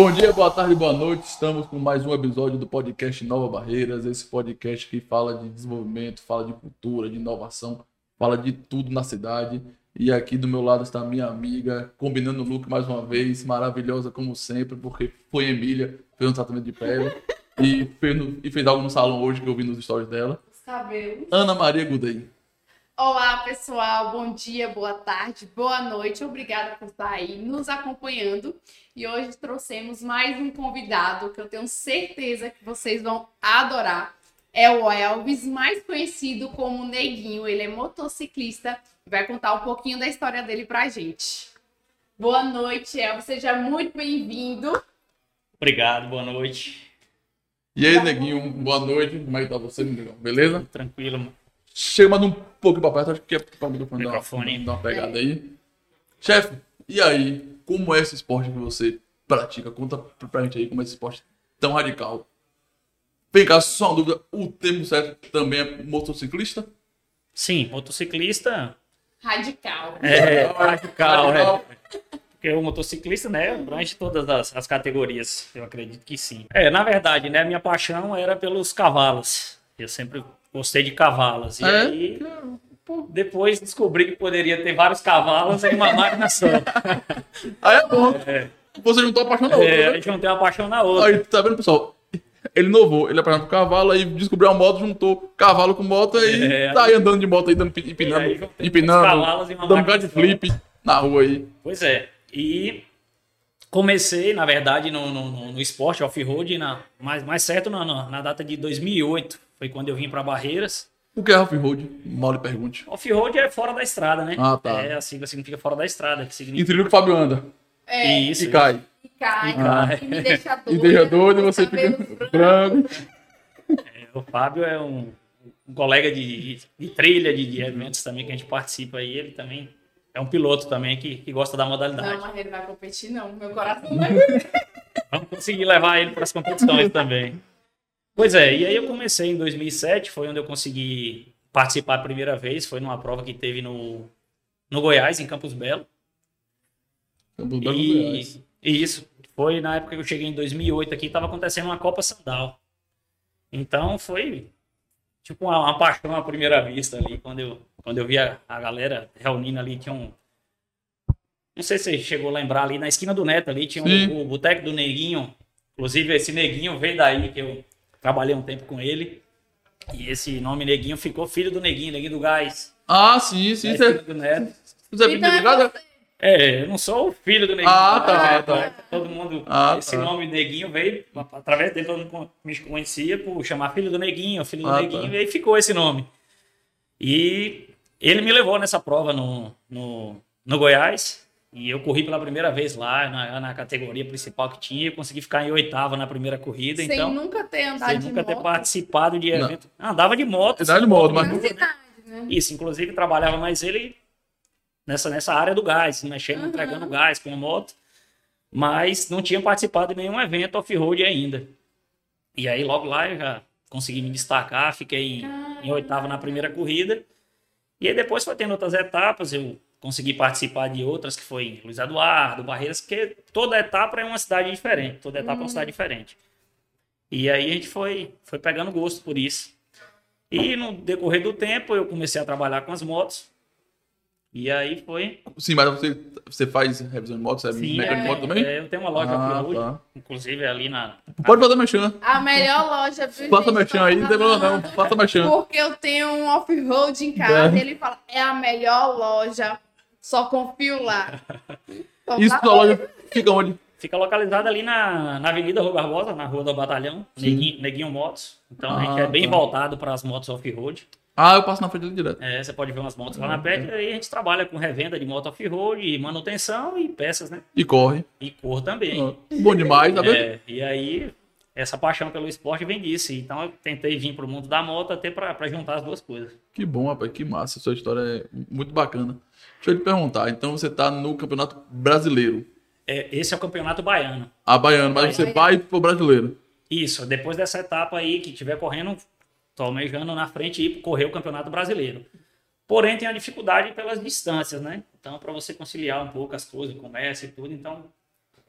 Bom dia, boa tarde, boa noite. Estamos com mais um episódio do podcast Nova Barreiras. Esse podcast que fala de desenvolvimento, fala de cultura, de inovação, fala de tudo na cidade. E aqui do meu lado está minha amiga, combinando o look mais uma vez, maravilhosa como sempre, porque foi Emília, fez um tratamento de pele e fez, no- e fez algo no salão hoje que eu vi nos stories dela. Os cabelos. Ana Maria Gudei. Olá, pessoal. Bom dia, boa tarde, boa noite. Obrigada por estar aí nos acompanhando. E hoje trouxemos mais um convidado que eu tenho certeza que vocês vão adorar. É o Elvis, mais conhecido como Neguinho. Ele é motociclista e vai contar um pouquinho da história dele pra gente. Boa noite, Elvis. Seja muito bem-vindo. Obrigado, boa noite. E aí, neguinho, boa noite. Como é que tá você, negão? Beleza? Tranquilo. Chega mais um pouco pra perto, acho que é para o microfone, dar dar uma pegada aí. Chefe, e aí, como é esse esporte que você pratica? Conta pra pra gente aí como é esse esporte tão radical. Vem cá, só uma dúvida, o termo certo também é motociclista? Sim, motociclista Radical. é radical, Radical. é. Porque o motociclista, né, abrange todas as, as categorias. Eu acredito que sim. É, na verdade, né, a minha paixão era pelos cavalos. Eu sempre gostei de cavalos. E É? aí, depois descobri que poderia ter vários cavalos em uma máquina só. Aí é bom, É, você juntou a paixão na outra, é, a né? tem uma paixão na outra. Aí, tá vendo, pessoal? Ele inovou, ele apaixonado por cavalo, aí descobriu a moto, juntou cavalo com moto e É, tá aí andando de moto aí, dando, pi- E aí, empinando, empinando, dando cara de flip na rua aí. Pois é. E comecei, na verdade, no, no, no- esporte off-road, na- mais, mais certo na, na, na data de 2008. Foi quando eu vim para Barreiras. O que é off-road? Mal lhe pergunte. Off-road é fora da estrada, né? Ah, tá. É, a sigla significa fora da estrada. Que significa... trilho que o Fábio anda É, Isso. e cai. e cai, E cai. e me deixa doida. E deixa doido e você fica branco. O Fábio é um, um colega de, de, de trilha, de, de eventos também que a gente participa aí. Ele também é um piloto também que, que gosta da modalidade. Não, mas ele vai competir, não. Meu coração vai. Vamos conseguir levar ele para as competições também. Pois é, e aí eu comecei em 2007, foi onde eu consegui participar a primeira vez, foi numa prova que teve no, no Goiás, em Campos Belo. Campos Belo, E, Goiás. e isso, foi na época que eu cheguei em 2008 aqui, estava acontecendo uma Copa Sandal. Então foi tipo uma, uma paixão à primeira vista ali, quando eu, quando eu vi a, galera reunindo ali, tinha um... Não sei se você chegou a lembrar ali, na esquina do Neto ali, tinha um, o Boteco do Neguinho. Inclusive, esse Neguinho veio daí, que eu trabalhei um tempo com ele. E esse nome Neguinho ficou filho do Neguinho, Neguinho do Gás. Ah, sim, sim. na Você, esquina do Neto. você é filho é ligado? você. É, eu não sou o filho do Neguinho. Ah, tá, É, tá. Todo mundo, Ah, esse tá. nome Neguinho veio, através dele todo mundo me conhecia por chamar filho do Neguinho, filho do Ah, Neguinho, tá. e aí ficou esse nome. E ele me levou nessa prova no, no, no Goiás, e eu corri pela primeira vez lá, na, na categoria principal que tinha, eu consegui ficar em oitava na primeira corrida, Sem então, nunca ter andado sem de nunca ter moto. participado de Não. evento. Ah, Andava de moto. Andava de moto, mas nunca- cidade, né? isso, inclusive trabalhava mais ele nessa, nessa área do gás, mexendo, Uhum. entregando gás com a moto, mas não tinha participado de nenhum evento off-road ainda. E aí logo lá eu já consegui me destacar, fiquei em, em oitavo na primeira corrida. E aí depois foi tendo outras etapas, eu consegui participar de outras que foi Luiz Eduardo, Barreiras, porque toda etapa é uma cidade diferente, toda etapa é uma cidade diferente. E aí a gente foi, foi pegando gosto por isso. E no decorrer do tempo eu comecei a trabalhar com as motos. E aí foi. Sim, mas você, você faz revisão de moto, você é Sim, mecânico de é, moto também? é, eu tenho uma loja Ah, off-road, tá. inclusive ali na. Pode fazer mexendo. A melhor loja, viu? Faça mexendo aí, não tem problema não. Faça mexendo. Porque eu tenho um off-road em casa É. e ele fala, é a melhor loja, só confio lá. Então, Isso tá sua loja fica onde? Fica localizada ali na, na Avenida Rua Barbosa, na Rua do Batalhão, Neguinho, Neguinho Motos. Então a gente Ah, é bem tá. voltado para as motos off-road. Ah, eu passo na frente dele direto. É, você pode ver umas motos lá Uhum. na pet, e aí a gente trabalha com revenda de moto off-road, manutenção e peças, né? E corre. E cor também. Ah, Bom demais, tá vendo? É, e aí, essa paixão pelo esporte vem disso. Então, eu tentei vir para o mundo da moto até para juntar as duas coisas. Que bom, rapaz, que massa. Sua história é muito bacana. Deixa eu te perguntar. Então você tá no Campeonato Brasileiro. É, esse é o campeonato baiano. A baiano, mas você vai pro brasileiro. Isso, depois dessa etapa aí que tiver correndo, tô almejando na frente e ir correr o campeonato brasileiro. Porém, tem a dificuldade pelas distâncias, né? Então, para você conciliar um pouco as coisas, comércio e tudo, então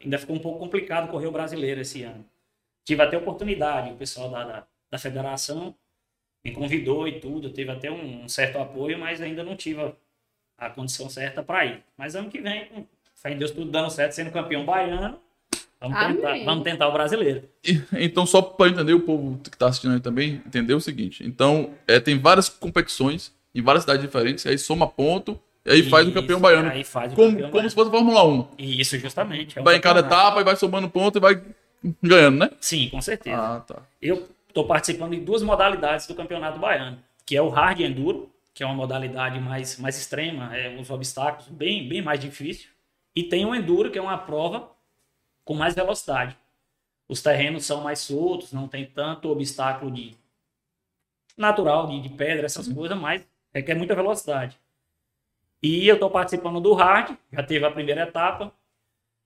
ainda ficou um pouco complicado correr o brasileiro esse ano. Tive até oportunidade, o pessoal da, da, da federação me convidou e tudo, teve até um, um certo apoio, mas ainda não tive a, a condição certa para ir. Mas ano que vem, fé em Deus, tudo dando certo, sendo campeão baiano, vamos, tentar, vamos tentar o brasileiro. E- Então, só para entender, o povo que está assistindo aí também, entender o seguinte. Então, é, tem várias competições em várias cidades diferentes, aí soma ponto, e aí faz o campeão Isso, baiano. Aí faz o Como, campeão como baiano. se fosse a Fórmula 1. Isso, justamente. é um Vai em cada etapa e vai somando ponto e vai ganhando, né? Sim, com certeza. Ah, tá. Eu estou participando em duas modalidades do Campeonato Baiano, que é o Hard Enduro, que é uma modalidade mais, mais extrema, é uns obstáculos bem, bem mais difícil, e tem o Enduro, que é uma prova com mais velocidade. Os terrenos são mais soltos, não tem tanto obstáculo de natural, de, de pedra, essas coisas, mas requer muita velocidade. E eu estou participando do Hard, já teve a primeira etapa,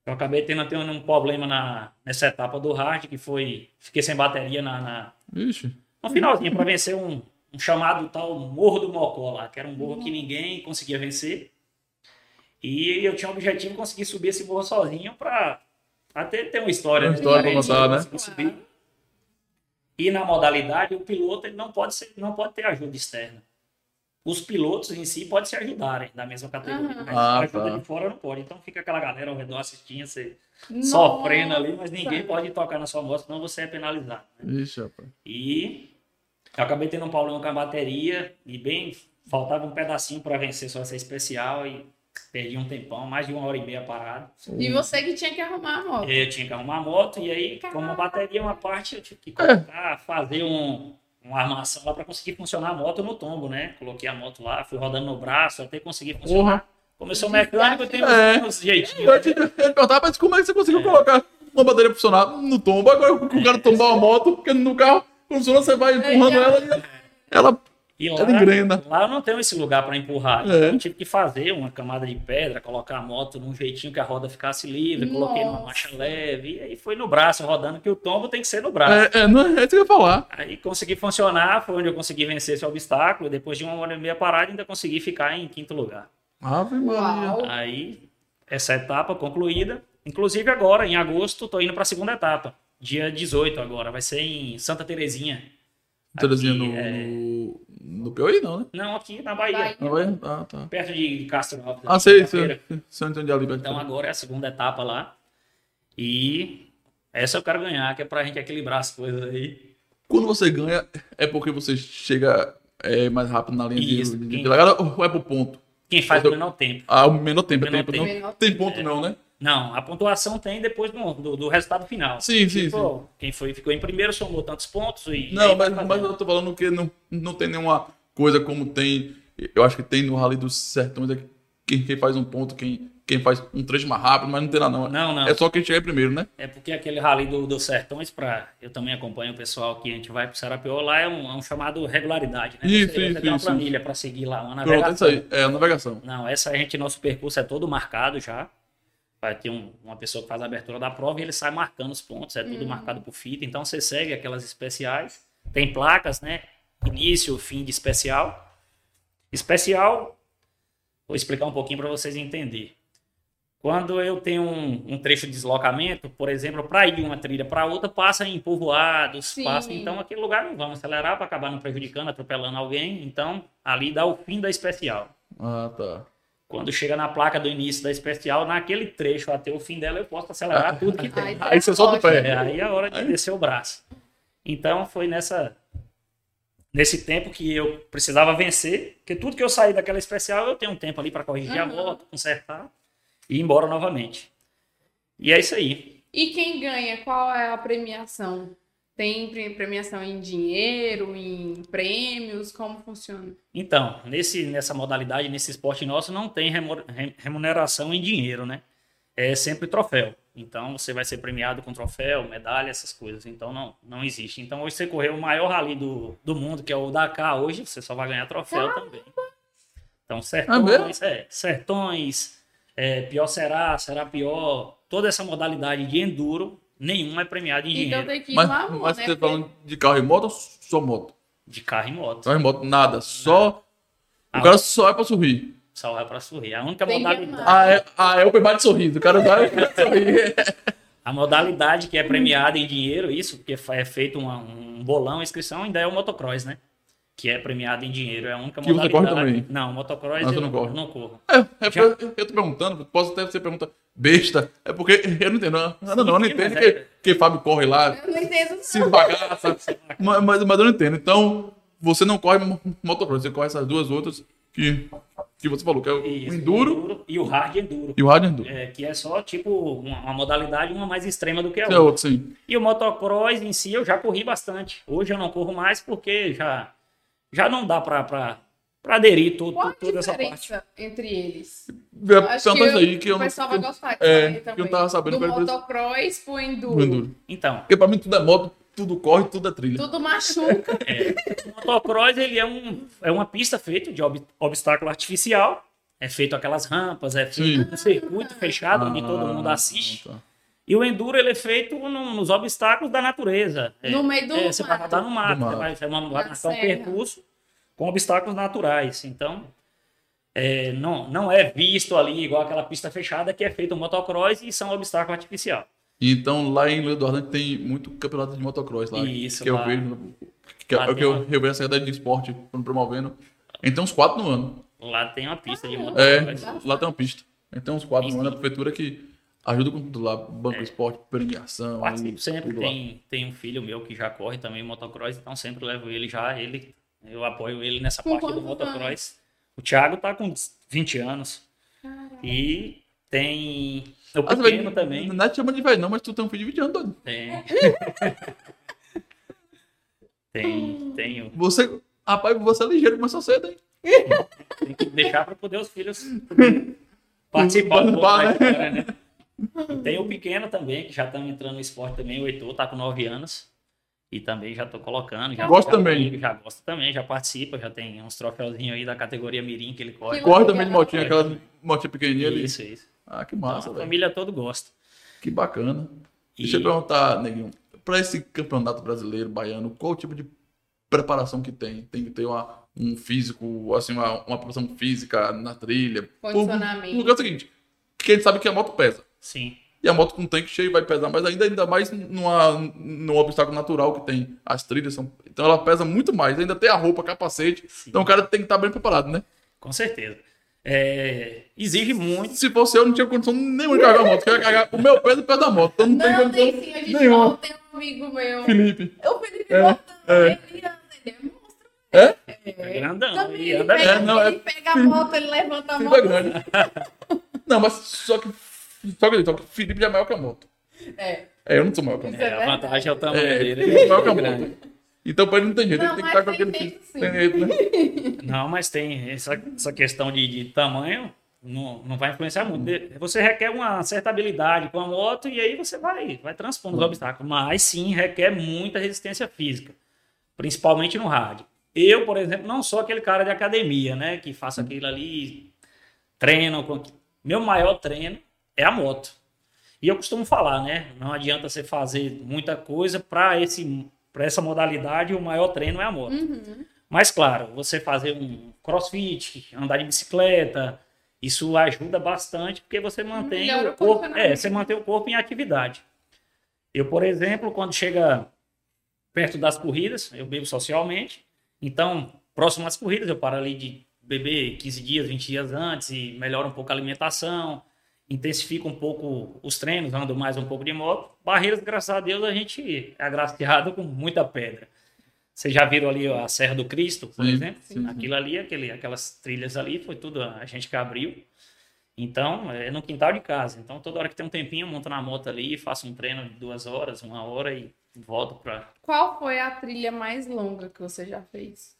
eu acabei tendo, tendo um problema na, nessa etapa do hard, que foi. Fiquei sem bateria na, na- Ixi. no finalzinho para vencer um, um chamado tal Morro do Mocó lá, que era um morro que ninguém conseguia vencer. E eu tinha o objetivo de conseguir subir esse morro sozinho para até ter uma história. Uma história pra Diferente, contar, né? subir. E na modalidade, o piloto ele não pode, ser, não pode ter ajuda externa. Os pilotos em si podem se ajudarem da mesma categoria, Aham. mas Ah, ajuda tá. de fora não pode. Então fica aquela galera ao redor assistindo, você Nossa. sofrendo ali, mas ninguém pode tocar na sua moto, senão você é penalizado. né? Ixi, rapaz. E eu acabei tendo um problema com a bateria e bem faltava um pedacinho para vencer só essa especial e perdi um tempão, mais de uma hora e meia parado. E você que tinha que arrumar a moto. Eu tinha que arrumar a moto e aí, como a bateria é uma parte, eu tive que É. colocar, fazer um, uma armação lá para conseguir funcionar a moto no tombo, né? Coloquei a moto lá, fui rodando no braço até conseguir funcionar. Eu sou mecânico, eu tenho É. uns, jeitinhos. Eu te eu te perguntar, mas como é que você conseguiu colocar uma bateria pra funcionar no tombo? Agora o cara tombar uma moto, porque no carro, funciona, você vai empurrando É. ela e ela. E lá, Ela engrena. lá eu não tenho esse lugar para empurrar. É. Então eu tive que fazer uma camada de pedra, colocar a moto num jeitinho que a roda ficasse livre, coloquei numa Nossa. marcha leve, e aí foi no braço rodando, que o tombo tem que ser no braço. É, é, não é isso que eu ia falar. Aí consegui funcionar, foi onde eu consegui vencer esse obstáculo. Depois de uma hora e meia parada, ainda consegui ficar em quinto lugar. Ave Maria. Uau. Aí, essa etapa concluída. Inclusive agora, em agosto, tô indo para a segunda etapa. Dia 18 agora, vai ser em Santa Terezinha. Terezinha no, é. no. Piauí, não, né? Não, aqui na Bahia. Bahia. Não vai? Ah, tá. Perto de Castro Alves. Ah, sei, sei. É ali, perto. Então agora é a segunda etapa lá. E essa eu quero ganhar, que é pra gente equilibrar as coisas aí. Quando você ganha, é porque você chega é, mais rápido na linha de- Isso, de, quem- de largada ou é pro ponto? Quem faz o menor tempo. Ah, o menor tempo, é Menor tempo, tempo. não? Menor Tem ponto não, né? Não, a pontuação tem depois do, do, do resultado final. Sim, sim, Tipo, Quem foi, ficou em primeiro somou tantos pontos e. Não, mas, mas eu tô falando que não, não tem nenhuma coisa como tem. Eu acho que tem no Rally dos Sertões, é quem, quem faz um ponto, quem, quem faz um trecho mais rápido, mas não tem lá não. Não, não. É só quem chegar primeiro, né? É porque aquele rally do, do Sertões, pra, eu também acompanho o pessoal que a gente vai pro Sarapió, lá é um, é um chamado regularidade, né? Isso, você, isso, você tem uma planilha para seguir lá, uma Pronto, é isso navegação. aí. É a navegação. Não, essa a gente, nosso percurso é todo marcado já. Vai ter um- uma pessoa que faz a abertura da prova e ele sai marcando os pontos, é tudo marcado por fita. Então você segue aquelas especiais. Tem placas, né? Início, fim de especial. Especial, vou explicar um pouquinho para vocês entenderem. Quando eu tenho um, um trecho de deslocamento, por exemplo, para ir de uma trilha para outra, passa em povoados, Sim. passa. Então, aquele lugar não vamos acelerar para acabar não prejudicando, atropelando alguém. Então, ali dá o fim da especial. Ah, tá. Quando chega na placa do início da especial, naquele trecho até o fim dela, eu posso acelerar tudo que tem. Ai, Aí você solta o pé. É, aí é a hora de descer o braço. Então foi nessa nesse tempo que eu precisava vencer, porque tudo que eu saí daquela especial, eu tenho um tempo ali para corrigir a Uhum. moto, consertar e ir embora novamente. E é isso aí. E quem ganha? Qual é a premiação? Tem pre- premiação em dinheiro, em prêmios? Como funciona? Então, nesse, nessa modalidade, nesse esporte nosso, não tem remuneração em dinheiro, né? É sempre troféu. Então, você vai ser premiado com troféu, medalha, essas coisas. Então, não, não existe. Então, hoje você correu o maior rally do, do mundo, que é o Dakar, hoje você só vai ganhar troféu também. Então, sertões, é, sertões, é, pior será, será pior. Toda essa modalidade de enduro, nenhuma é premiada em Então dinheiro. tem que ir Mas, no amor, mas né? você tá falando de carro e moto ou só moto? De carro e moto. Carro e moto, nada. Só. Ah, o cara só é pra sorrir. só vai pra sorrir. A única Tem modalidade. Ah, é, ah, é open bar de sorriso. O cara vai sorrir. a modalidade que é premiada em dinheiro, isso, porque é feito uma- um bolão, a inscrição, ainda é o motocross, né? Que é premiado em dinheiro. É a única Que você modalidade. corre também? Não, motocross Ah, você eu não corre? eu não corro. É, é porque eu, eu tô perguntando, posso até ser pergunta besta. É porque eu não entendo. Não, não, não eu não entendo que, é- que Fábio corre lá, Eu não entendo, se mas, mas, mas eu não entendo. Então, você não corre mo- motocross, você corre essas duas outras que, que você falou, que é o Isso, enduro e o hard enduro. e o hard enduro. É, que é só tipo uma, uma modalidade uma mais extrema do que a Que é outra. outro, sim. E o motocross em si eu já corri bastante. Hoje eu não corro mais porque já, já não dá pra aderir tudo, Qual a toda essa parte. diferença entre eles? É Acho tanto que isso aí que eu o não pessoal vai gostar de é, saber que eu também. tava sabendo Do motocross pro enduro. enduro. Então, Porque pra mim tudo é moto, tudo corre, tudo é trilha. Tudo machuca. o motocross ele é, um, é uma pista feita de ob- obstáculo artificial. É feito aquelas rampas, é feito Sim. um circuito fechado onde todo mundo Ah, assiste. tá. E o enduro ele é feito no- nos obstáculos da natureza. É, No meio do é, você vai mato. rodar no mato, Do mato. você vai, você vai marcar um serra. percurso com obstáculos naturais. Então, é, não, não é visto ali igual aquela pista fechada que é feito um motocross e são obstáculo artificial. Então lá em Leandro Ardente tem muito campeonato de motocross lá. Isso, que eu lá. vejo. Que, Lá é o que eu, uma- eu vejo a Secretaria de Esporte promovendo. Então uns quatro no ano. Lá tem uma pista de É, motocross. lá tem uma pista. Então uns quatro no ano a prefeitura que ajuda com tudo lá. Banco É. esporte, premiação. Participo sempre. Tem, tem um filho meu que já corre também motocross, então sempre levo ele já. Ele, eu apoio ele nessa parte do motocross. O Thiago tá com 20 anos. E tem o Ah, você pequeno vai- também. Não é te chama de velho, não, mas tu tem um filho de 20 anos, doido. Tem. tem, tem, o- Você. Rapaz, você é ligeiro, começou cedo, hein? tem que deixar para poder os filhos participar um pouco da né? né? E tem o pequeno também, que já estamos entrando no esporte também, o Heitor tá com 9 anos. E também já tô colocando. Já, Gosta já também? comigo, Já gosta também, já participa, já tem uns troféuzinhos aí da categoria Mirim que ele corre. Que Corre também de motinha, aquela motinha pequenininha ali. Isso, isso. Ah, que Então, massa, a velho. família toda gosta. Que bacana. E- Deixa eu perguntar, Neguinho, pra esse campeonato brasileiro, baiano, qual o tipo de preparação que tem? Tem que ter uma, um físico, assim, uma, uma preparação física na trilha? Por- Condicionamento. Porque é o seguinte, que a gente sabe que a moto pesa. Sim. E a moto com tanque cheio vai pesar mais ainda, ainda mais numa, num obstáculo natural que tem. As trilhas são. Então ela pesa muito mais. Ainda tem a roupa, capacete. Sim. Então o cara tem que estar bem preparado, né? Com certeza. É, exige muito. Se fosse eu, não tinha condição nenhuma de carregar a moto. Eu ia carregar o meu peso e o peso da moto. Então não, tem Não, condição. tem sim, a gente nenhuma. não tem um amigo meu. Felipe. O Felipe É, é. ele anda, ele é monstro. É? É grandão. Também ele pega, É, não, é- ele pega a moto, ele levanta a é moto. grande. Não, mas só que. Só que, só que Felipe já é maior que a moto. É. É, eu não sou maior que a moto. É É, a vantagem é o tamanho É, dele. Felipe é maior que a é grande. moto. Então pra ele não tem jeito, Não, ele tem que estar com aquele. sim. Tem jeito, né? Não, mas tem essa, essa questão de, de tamanho, não, não vai influenciar muito. Você requer uma certa habilidade com a moto e aí você vai, vai transpondo os obstáculos. Mas sim, requer muita resistência física, principalmente no hard. Eu, por exemplo, não sou aquele cara de academia, né? Que faço aquilo ali, treino. Com... Meu maior treino é a moto. E eu costumo falar, né? Não adianta você fazer muita coisa para esse para essa modalidade, o maior treino é a moto. Uhum. Mas claro, você fazer um crossfit, andar de bicicleta, isso ajuda bastante porque você mantém Melhora o corpo, condicionamento. é, você mantém o corpo em atividade. Eu, por exemplo, quando chega perto das corridas, eu bebo socialmente. Então, próximo às corridas, eu paro ali de beber 15 dias, 20 dias antes e melhoro um pouco a alimentação, intensifico um pouco os treinos, ando mais um pouco de moto. Barreiras, graças a Deus, a gente é agraciado com muita pedra. Vocês já viram ali a Serra do Cristo, por Sim, exemplo? sim, sim. Aquilo ali, aquele, aquelas trilhas ali, foi tudo a gente que abriu. Então, é no quintal de casa. Então, toda hora que tem um tempinho, eu monto na moto ali, faço um treino de duas horas, uma hora e volto para Qual foi a trilha mais longa que você já fez?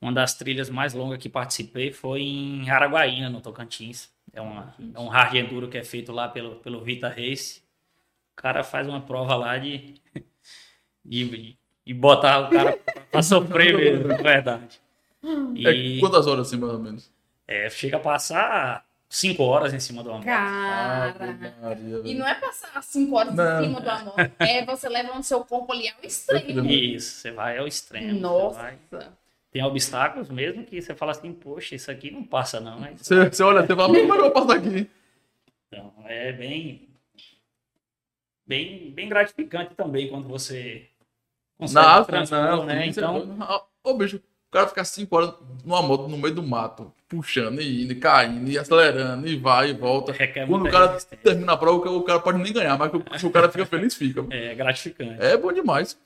Uma das trilhas mais longas que participei foi em Araguaína, no Tocantins. É, uma, é um hard enduro que é feito lá pelo, pelo Vita Race. O cara faz uma prova lá de, de, de botar o cara pra sofrer mesmo, de verdade. E É, quantas horas assim, mais ou menos? é, chega a passar cinco horas em cima do moto. Cara. Ave Maria, E não é passar cinco horas Não. em cima do amor. É você levando seu corpo ali ao extremo. Isso, você vai ao extremo. você Nossa. Tem obstáculos mesmo que você fala assim, poxa, isso aqui não passa não. Mas, Você, você olha, você fala, como é eu vou passar aqui? então, é bem, bem, bem gratificante também quando você consegue transpor, não, né? é Então. Ah, Ô, bicho, o cara ficar 5 horas numa moto no meio do mato, puxando e indo, e caindo, e acelerando, e vai e volta. requer Quando o cara termina a prova, o cara- o cara pode nem ganhar, mas se o cara fica feliz, fica. É gratificante. É bom demais.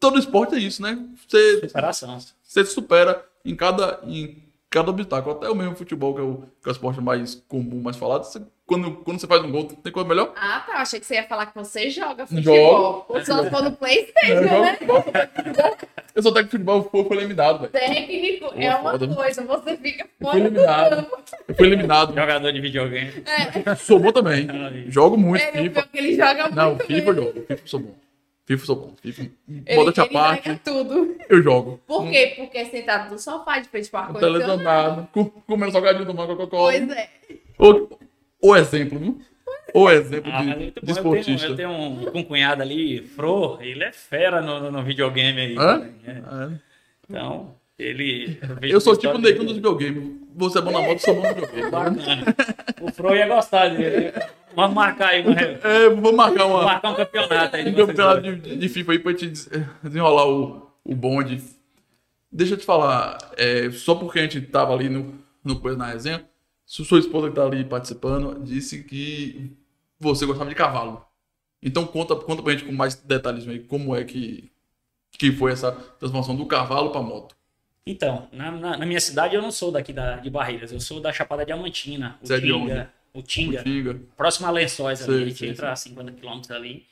Todo esporte é isso, né? Você, Superação. Você se supera em cada, em cada obstáculo. Até o mesmo futebol, que é o, que é o esporte mais comum, mais falado. você- quando, quando você faz um gol, tem coisa melhor? Ah, tá. Eu achei que você ia falar que você joga Jogo. futebol. Ou só se for no Playstation, jogo né? Eu sou técnico de futebol, fui fui eliminado, velho. Técnico é uma foda. coisa, você fica fora fui do eliminado. campo. Eu fui eliminado. Jogador de videogame. Sou bom também. Jogo muito, É, FIFA. ele joga Não, muito FIFA eu mesmo. jogo. FIFA sou bom. FIFA eu sou bom. FIFA, à ele parte, tudo. eu jogo. Por quê? Porque sentado no sofá de frente para televisionado, com- comendo salgadinho, tomando Coca-Cola. Pois é. O, o exemplo, viu? O exemplo Ah, mas de, muito de bom. Eu tenho, esportista. eu tenho um, um cunhado ali, Fro, ele é fera no, no- videogame aí. Hã? também, é. É. Então, ele. vejo Eu sou a tipo o neguinho dos videogames. Você é bom na moto, eu sou bom no videogame. vendo? Bacana. O Fro ia gostar dele. Vamos marcar aí, uma, É, vou marcar vamos uma, marcar um campeonato aí. um campeonato de, de FIFA aí pra gente des- desenrolar o, o bonde. Deixa eu te falar, é, só porque a gente tava ali no, no coisa na resenha, su- sua esposa que tá ali participando disse que você gostava de cavalo. Então conta, conta pra gente com mais detalhes aí como é que, que foi essa transformação do cavalo pra moto. Então, na, na- na minha cidade eu não sou daqui da, de Barreiras, eu sou da Chapada Diamantina. O Você é de Tinga. O Tinga. Próximo a Lençóis ali, Sei, a gente sei, entra a 50 quilômetros ali.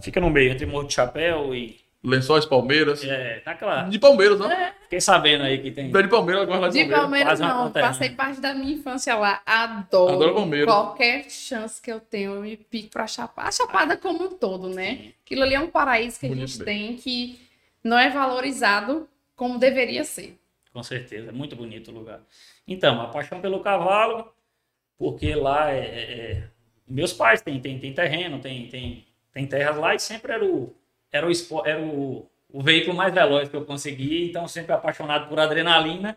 Fica no meio, entre Morro de Chapéu e. Lençóis Palmeiras. É, naquela. De Palmeiras, né? Fiquei sabendo aí que tem. Pé de Palmeiras, agora lá de, De Palmeiras. Palmeiras Quase uma não, passei parte da minha infância lá. Adoro. Adoro Palmeiras. Qualquer chance que eu tenho, eu me pico pra Chapada. A Chapada como um todo, né? Aquilo ali é um paraíso que a Bonito gente mesmo. tem que não é valorizado como deveria ser. Com certeza, é muito bonito o lugar. Então, a paixão pelo cavalo, porque lá é, é- é- meus pais têm, têm, têm terreno, tem, tem, tem terras lá e sempre era o era o, era o, o veículo mais veloz que eu conseguia, então sempre apaixonado por adrenalina.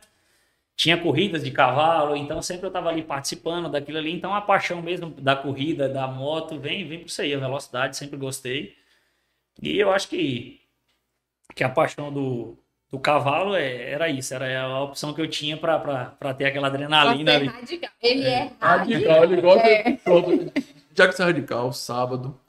Tinha corridas de cavalo, então sempre eu estava ali participando daquilo ali. Então a paixão mesmo da corrida, da moto, vem, vem por isso aí, a velocidade, sempre gostei. E eu acho que, que a paixão do, do cavalo é- era isso, era a opção que eu tinha para ter aquela adrenalina é ali. radical. Ele é, Radical, ele gosta. É. Pronto. Já que você é radical, sábado,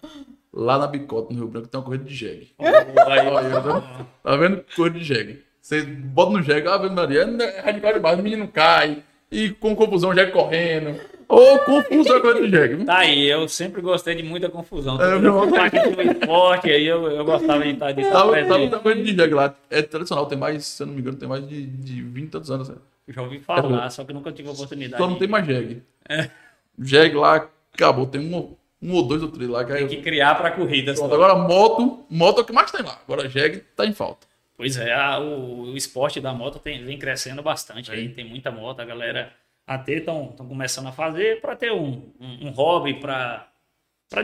lá na Bicota, no Rio Branco, tem uma corrida de jegue. Aí, Olha, tá- Tá vendo? Corrida de jegue. Você bota no jegue, Ave Maria, é radical demais, o menino cai, e com confusão, o jegue correndo. Ô, confusão corrida de jegue. viu? Tá aí, eu sempre gostei de muita confusão. É, meu- parte do esporte, aí eu, eu gostava de estar de estar Tava, presente. tava, tava corrida de jegue lá. É tradicional, tem mais, se eu não me engano, tem mais de, de 20 e tantos anos. né? Já ouvi falar, só que nunca tive a oportunidade. Só não tem mais jegue. É. Jegue lá, acabou. Tem um, um ou dois ou três lá. Que Tem que criar para corridas. Pronto, agora moto, moto é o que mais tem lá. Agora jegue tá em falta. Pois é, a- o, o esporte da moto tem, vem crescendo bastante. Aí tem muita moto, a galera até estão começando a fazer para ter um, um, um hobby, para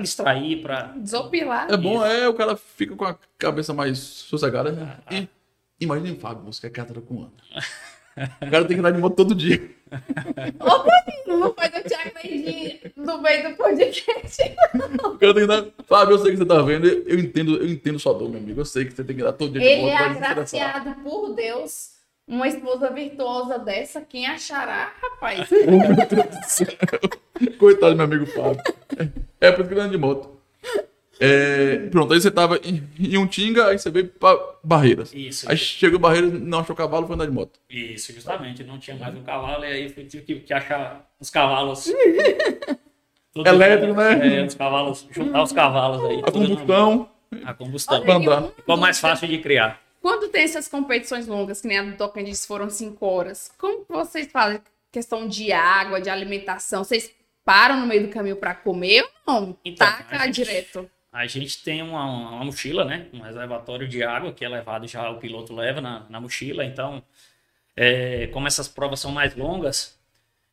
distrair, para desopilar. É bom, é, o cara fica com a cabeça mais sossegada. né? E imagine o Fábio, você que é catara com ano. O cara tem que andar de moto todo dia. Ô, Danilo, não faz eu te agredir no meio do podcast. O cara tem que andar. Fábio, eu sei que você tá vendo, eu entendo, eu entendo sua dor, meu amigo. Eu sei que você tem que andar todo dia de Ele moto é pra desestressar. agraciado por Deus. Uma esposa virtuosa dessa, quem achará, rapaz? Oh, meu Deus do céu. Coitado do meu amigo Fábio. É por isso que ele anda de moto. É, pronto, aí você tava em, em um tinga, aí você veio pra Barreiras. Isso. Aí chegou Barreiras, não achou cavalo, foi andar de moto. Isso, justamente. Não tinha mais um cavalo, e aí eu tive que, que achar os cavalos. Elétrico, né? É, os cavalos, juntar os cavalos aí. A combustão, A combustão. Olha, andar. e Ficou mais fácil de criar. Quando tem essas competições longas, que nem a do Tocantins foram cinco horas, como vocês fazem questão de água, de alimentação? Vocês param no meio do caminho pra comer ou não? Então, Taca a gente- direto. A gente tem uma, uma mochila, né? Um reservatório de água que é levado já, o piloto leva na, na mochila. Então, é, como essas provas são mais longas,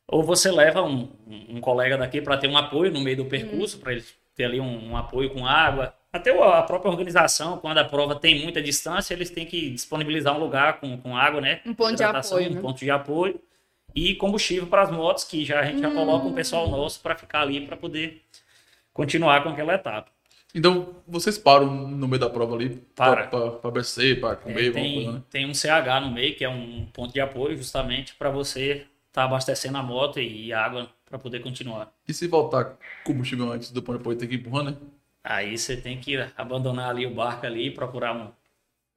ou você leva um, um- colega daqui para ter um apoio no meio do percurso, para ele ter ali um, um apoio com água. Até a própria organização, quando a prova tem muita distância, eles têm que disponibilizar um lugar com, com água, né? Um ponto de Hidratação, apoio, Um né? ponto de apoio e combustível para as motos, que já, a gente já coloca um pessoal nosso para ficar ali para poder continuar com aquela etapa. Então, vocês param no meio da prova ali Para. BC, pra É, comer, alguma tem, coisa, né? tem um CH no meio, que é um ponto de apoio justamente para você estar abastecendo a moto e água para poder continuar. E se voltar combustível antes do ponto de apoio, tem que ir empurrando, né? Aí você tem que abandonar ali o barco ali e procurar um.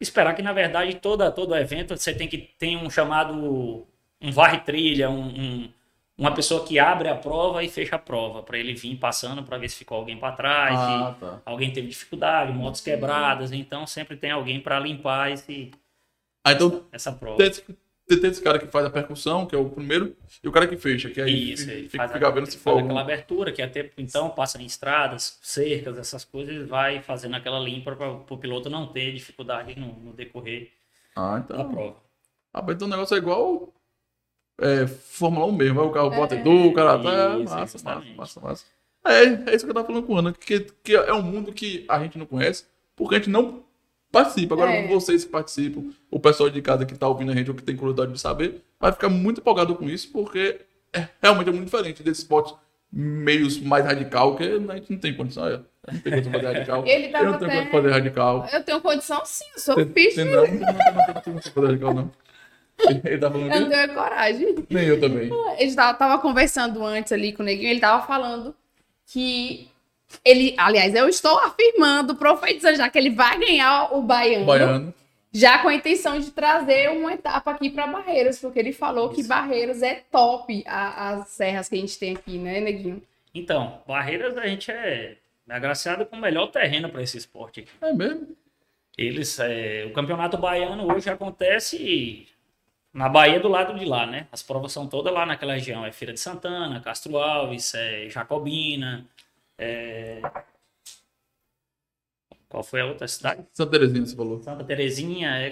Esperar que, na verdade, toda, todo evento você tem que ter um chamado. um varre-trilha, um, um- uma pessoa que abre a prova e fecha a prova, para ele vir passando para ver se ficou alguém para trás, Ah, tá. alguém teve dificuldade, motos quebradas. Então sempre tem alguém para limpar esse, Ah, então essa prova. Tem esse, tem- tem esse cara que faz a percussão, que é o primeiro, e o cara que fecha, que aí Isso, ele fica, faz, fica a- vendo se faz for aquela abertura, que até então passa em estradas, cercas, essas coisas, ele vai fazendo aquela limpa para o piloto não ter dificuldade no, no decorrer Ah, da então... prova. Ah, mas então o negócio é igual é, Fórmula 1 mesmo. Aí o carro bota Edu, o cara tá. É. Isso, Massa, massa, massa, massa. É, é isso que eu tava falando com a Ana, que, que é um mundo que a gente não conhece, porque a gente não participa Agora, é. vocês que participam, o pessoal de casa que está ouvindo a gente ou que tem curiosidade de saber, vai ficar muito empolgado com isso, porque é, realmente é muito diferente desse esporte meios mais radical, que a gente não tem condição. É. Eu não tem condição de fazer radical. Ele eu não tenho até... fazer radical. Eu tenho condição sim, eu sou pista Não, não, condição de fazer radical, não. Ele tá falando eu não tenho coragem. Nem eu também. Ele tava, tava conversando antes ali com o Neguinho, ele tava falando que ele, aliás, eu estou afirmando, profetizando já que ele vai ganhar o baiano, Baiano. já com a intenção de trazer uma etapa aqui para Barreiras, porque ele falou que Barreiras é top a- as serras que a gente tem aqui, né, Neguinho? Então, Barreiras a gente é agraciado com o melhor terreno para esse esporte aqui. É mesmo? Eles, é, o campeonato baiano hoje acontece na Bahia do lado de lá, né? As provas são todas lá naquela região. É Feira de Santana, Castro Alves, é Jacobina. É, Qual foi a outra cidade? Santa Terezinha, você falou. Santa Terezinha, é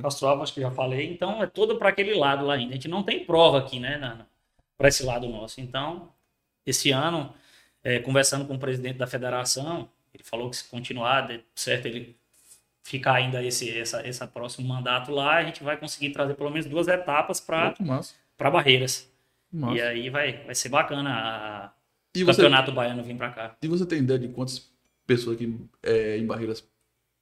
Castro, Alves, acho que já falei. Então é todo para aquele lado lá ainda. A gente não tem prova aqui, né? Para esse lado nosso. Então, esse ano, é, conversando com o presidente da federação, ele falou que se continuar, certo, ele ficar ainda esse essa, essa próximo mandato lá, a gente vai conseguir trazer pelo menos duas etapas para massa. Barreiras. massa. E aí vai, vai ser bacana a- E você, campeonato baiano vir para cá. e você tem ideia de quantas pessoas aqui é, em Barreiras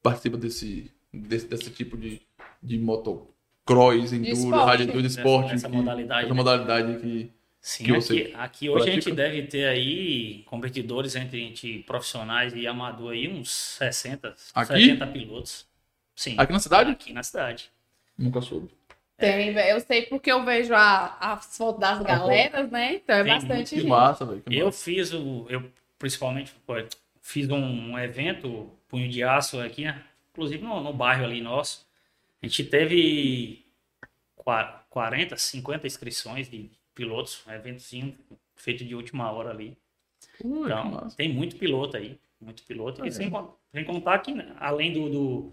participam desse, desse, desse tipo de, de motocross, enduro, rádio enduro, esporte? Nessa que- modalidade, Essa né? modalidade que... Sim, que aqui, você aqui hoje a gente pratica? deve ter aí competidores entre, entre profissionais e amador aí, uns 60, Aqui? 70 pilotos. Sim, Aqui na cidade? aqui na cidade. Nunca soube. Tem, eu sei porque eu vejo a, as fotos das galeras, né? Então é Tem bastante Que gente. massa, velho. que Eu massa. fiz o. Eu principalmente fiz um, evento, punho de aço aqui, né? inclusive no, no bairro ali nosso. A gente teve qua- 40, 50 inscrições de pilotos, um eventozinho feito de última hora ali. Ui, Então, tem muito piloto aí, muito piloto. É. E sem, con- sem contar que, né, além do, do,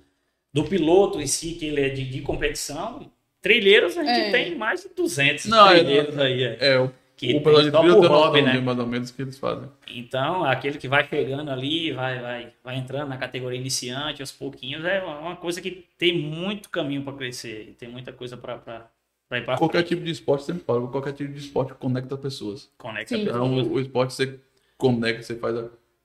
do piloto em si, que ele é de, de competição, trilheiros a gente É. tem mais de 200 Não, é- trilheiros aí. É, É, o, que o pessoal de trilha tem uma hobby, né? mais ou menos que eles fazem. Então, aquele que vai chegando ali, vai, vai, vai entrando na categoria iniciante aos pouquinhos, é uma coisa que tem muito caminho para crescer, tem muita coisa para ir para Qualquer tipo de esporte, sempre falo, qualquer tipo de esporte conecta pessoas. conecta Sim. Então, pessoas. o, o esporte você conecta, você faz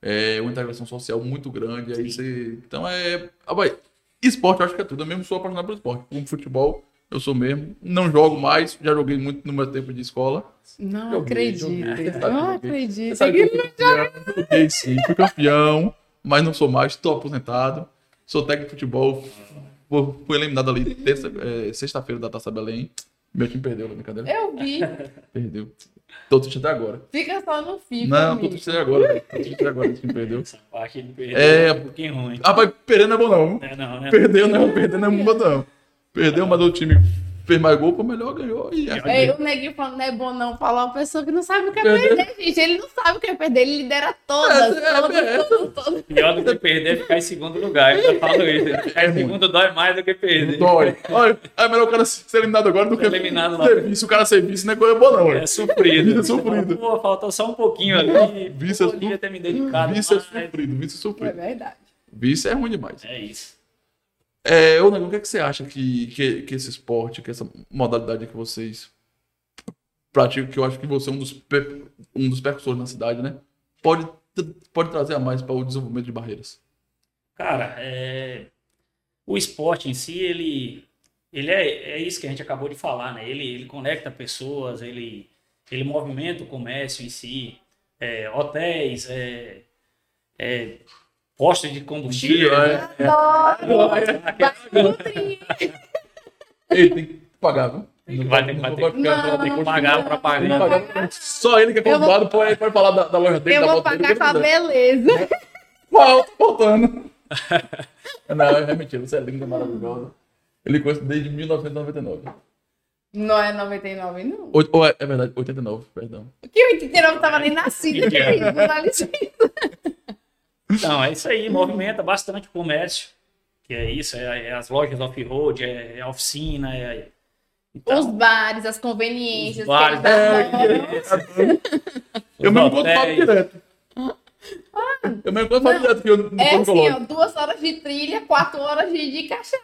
é, uma integração social muito grande. Aí você. Então é. Ah, vai. Esporte eu acho que é tudo. Eu mesmo sou apaixonado por esporte. Como futebol, eu sou mesmo. Não jogo mais, já joguei muito no meu tempo de escola. Não Joguei, acredito. joguei. Sabe Não joguei. acredito. Sabe eu fui campeão, joguei sim, fui campeão, mas não sou mais, estou aposentado. Sou técnico de futebol. Fui eliminado ali terça- é, sexta-feira da Taça Belém. Meu time perdeu, brincadeira. Eu vi. Perdeu. Tô triste até agora. Fica só no FIFA. Não, tô amigo. triste até agora. Tô triste até agora, esse time perdeu. Essa parte ele perdeu É. um pouquinho ruim. Rapaz, perder não é bom não. É, não, né? Perdeu não, perder não é bom não. Perdeu, mas o time fez mais gol, foi melhor, ganhou. E é. O neguinho falando não é bom não falar uma pessoa que não sabe o que é Perder. perder, gente. Ele não sabe o que é perder, ele lidera todas, É, é, todas, é. Todas, todas. Pior do que perder é ficar em segundo lugar. Eu já falo isso. Ficar em ruim. segundo dói mais do que perder. Dói. Olha, é melhor o cara ser eliminado agora do que eliminado ser vice. O cara ser vice não é coisa boa não. É ué. sofrido. É sofrido. Pô, faltou só um pouquinho ali. Vice é Podia ter me dedicado Vice é mais. sofrido, vice é É sofrido. verdade. Vice é ruim demais. É isso. É, ô, o que, é que você acha que, que, que esse esporte, que essa modalidade que vocês praticam, que eu acho que você é um dos, um dos percussores na cidade, né? Pode, pode trazer a mais para o desenvolvimento de barreiras. Cara, é, o esporte em si, ele, ele é, é isso que a gente acabou de falar, né? Ele, ele conecta pessoas, ele, ele movimenta o comércio em si, é, hotéis, é, é, postos de combustível. É, é. Adoro! Vai Vai nutrir. Ele tem que pagar, viu? Não Vai ter- não ficar- Não, ter que pagar. Tem que pagar. Só ele que é Eu vou- convidado pode, pode falar da, da loja dele, Eu da vou dele, pagar o com a que beleza. Qual? Faltando. Não, é mentira. Você é linda, maravilhosa. Ele conhece desde 1999. Não é 99, não. Ou, ou é, é verdade, 89, perdão. Que o 89 tava nem nascido, que é isso? Dá licença. Então, é isso aí, movimenta bastante o comércio. Que é isso, é, é as lojas off-road, é, é a oficina, é. Então, Os bares, as conveniências. Os bares, que eles É, adoram. Eu os mesmo encontro Fábio hotéis. Direto. Eu mesmo Fábio direto que eu no É assim, ó, duas horas de trilha, quatro horas de, de cachaça.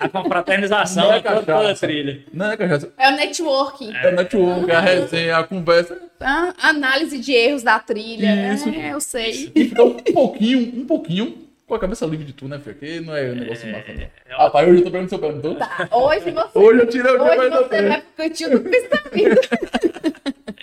a confraternização Não é é toda, toda a cachaça. trilha. Não é cachaça. É o networking. É network, a resenha, a conversa. a análise de erros da trilha. Isso. É, eu sei. E fica um pouquinho, um pouquinho com a cabeça livre de tu, né, filho? Que não é um negócio massa, não. É, Ah, pai, hoje eu tô pegando seu pé, não tô? Tá, hoje você, Hoje eu tirei o hoje você vai pro cantinho do pensamento.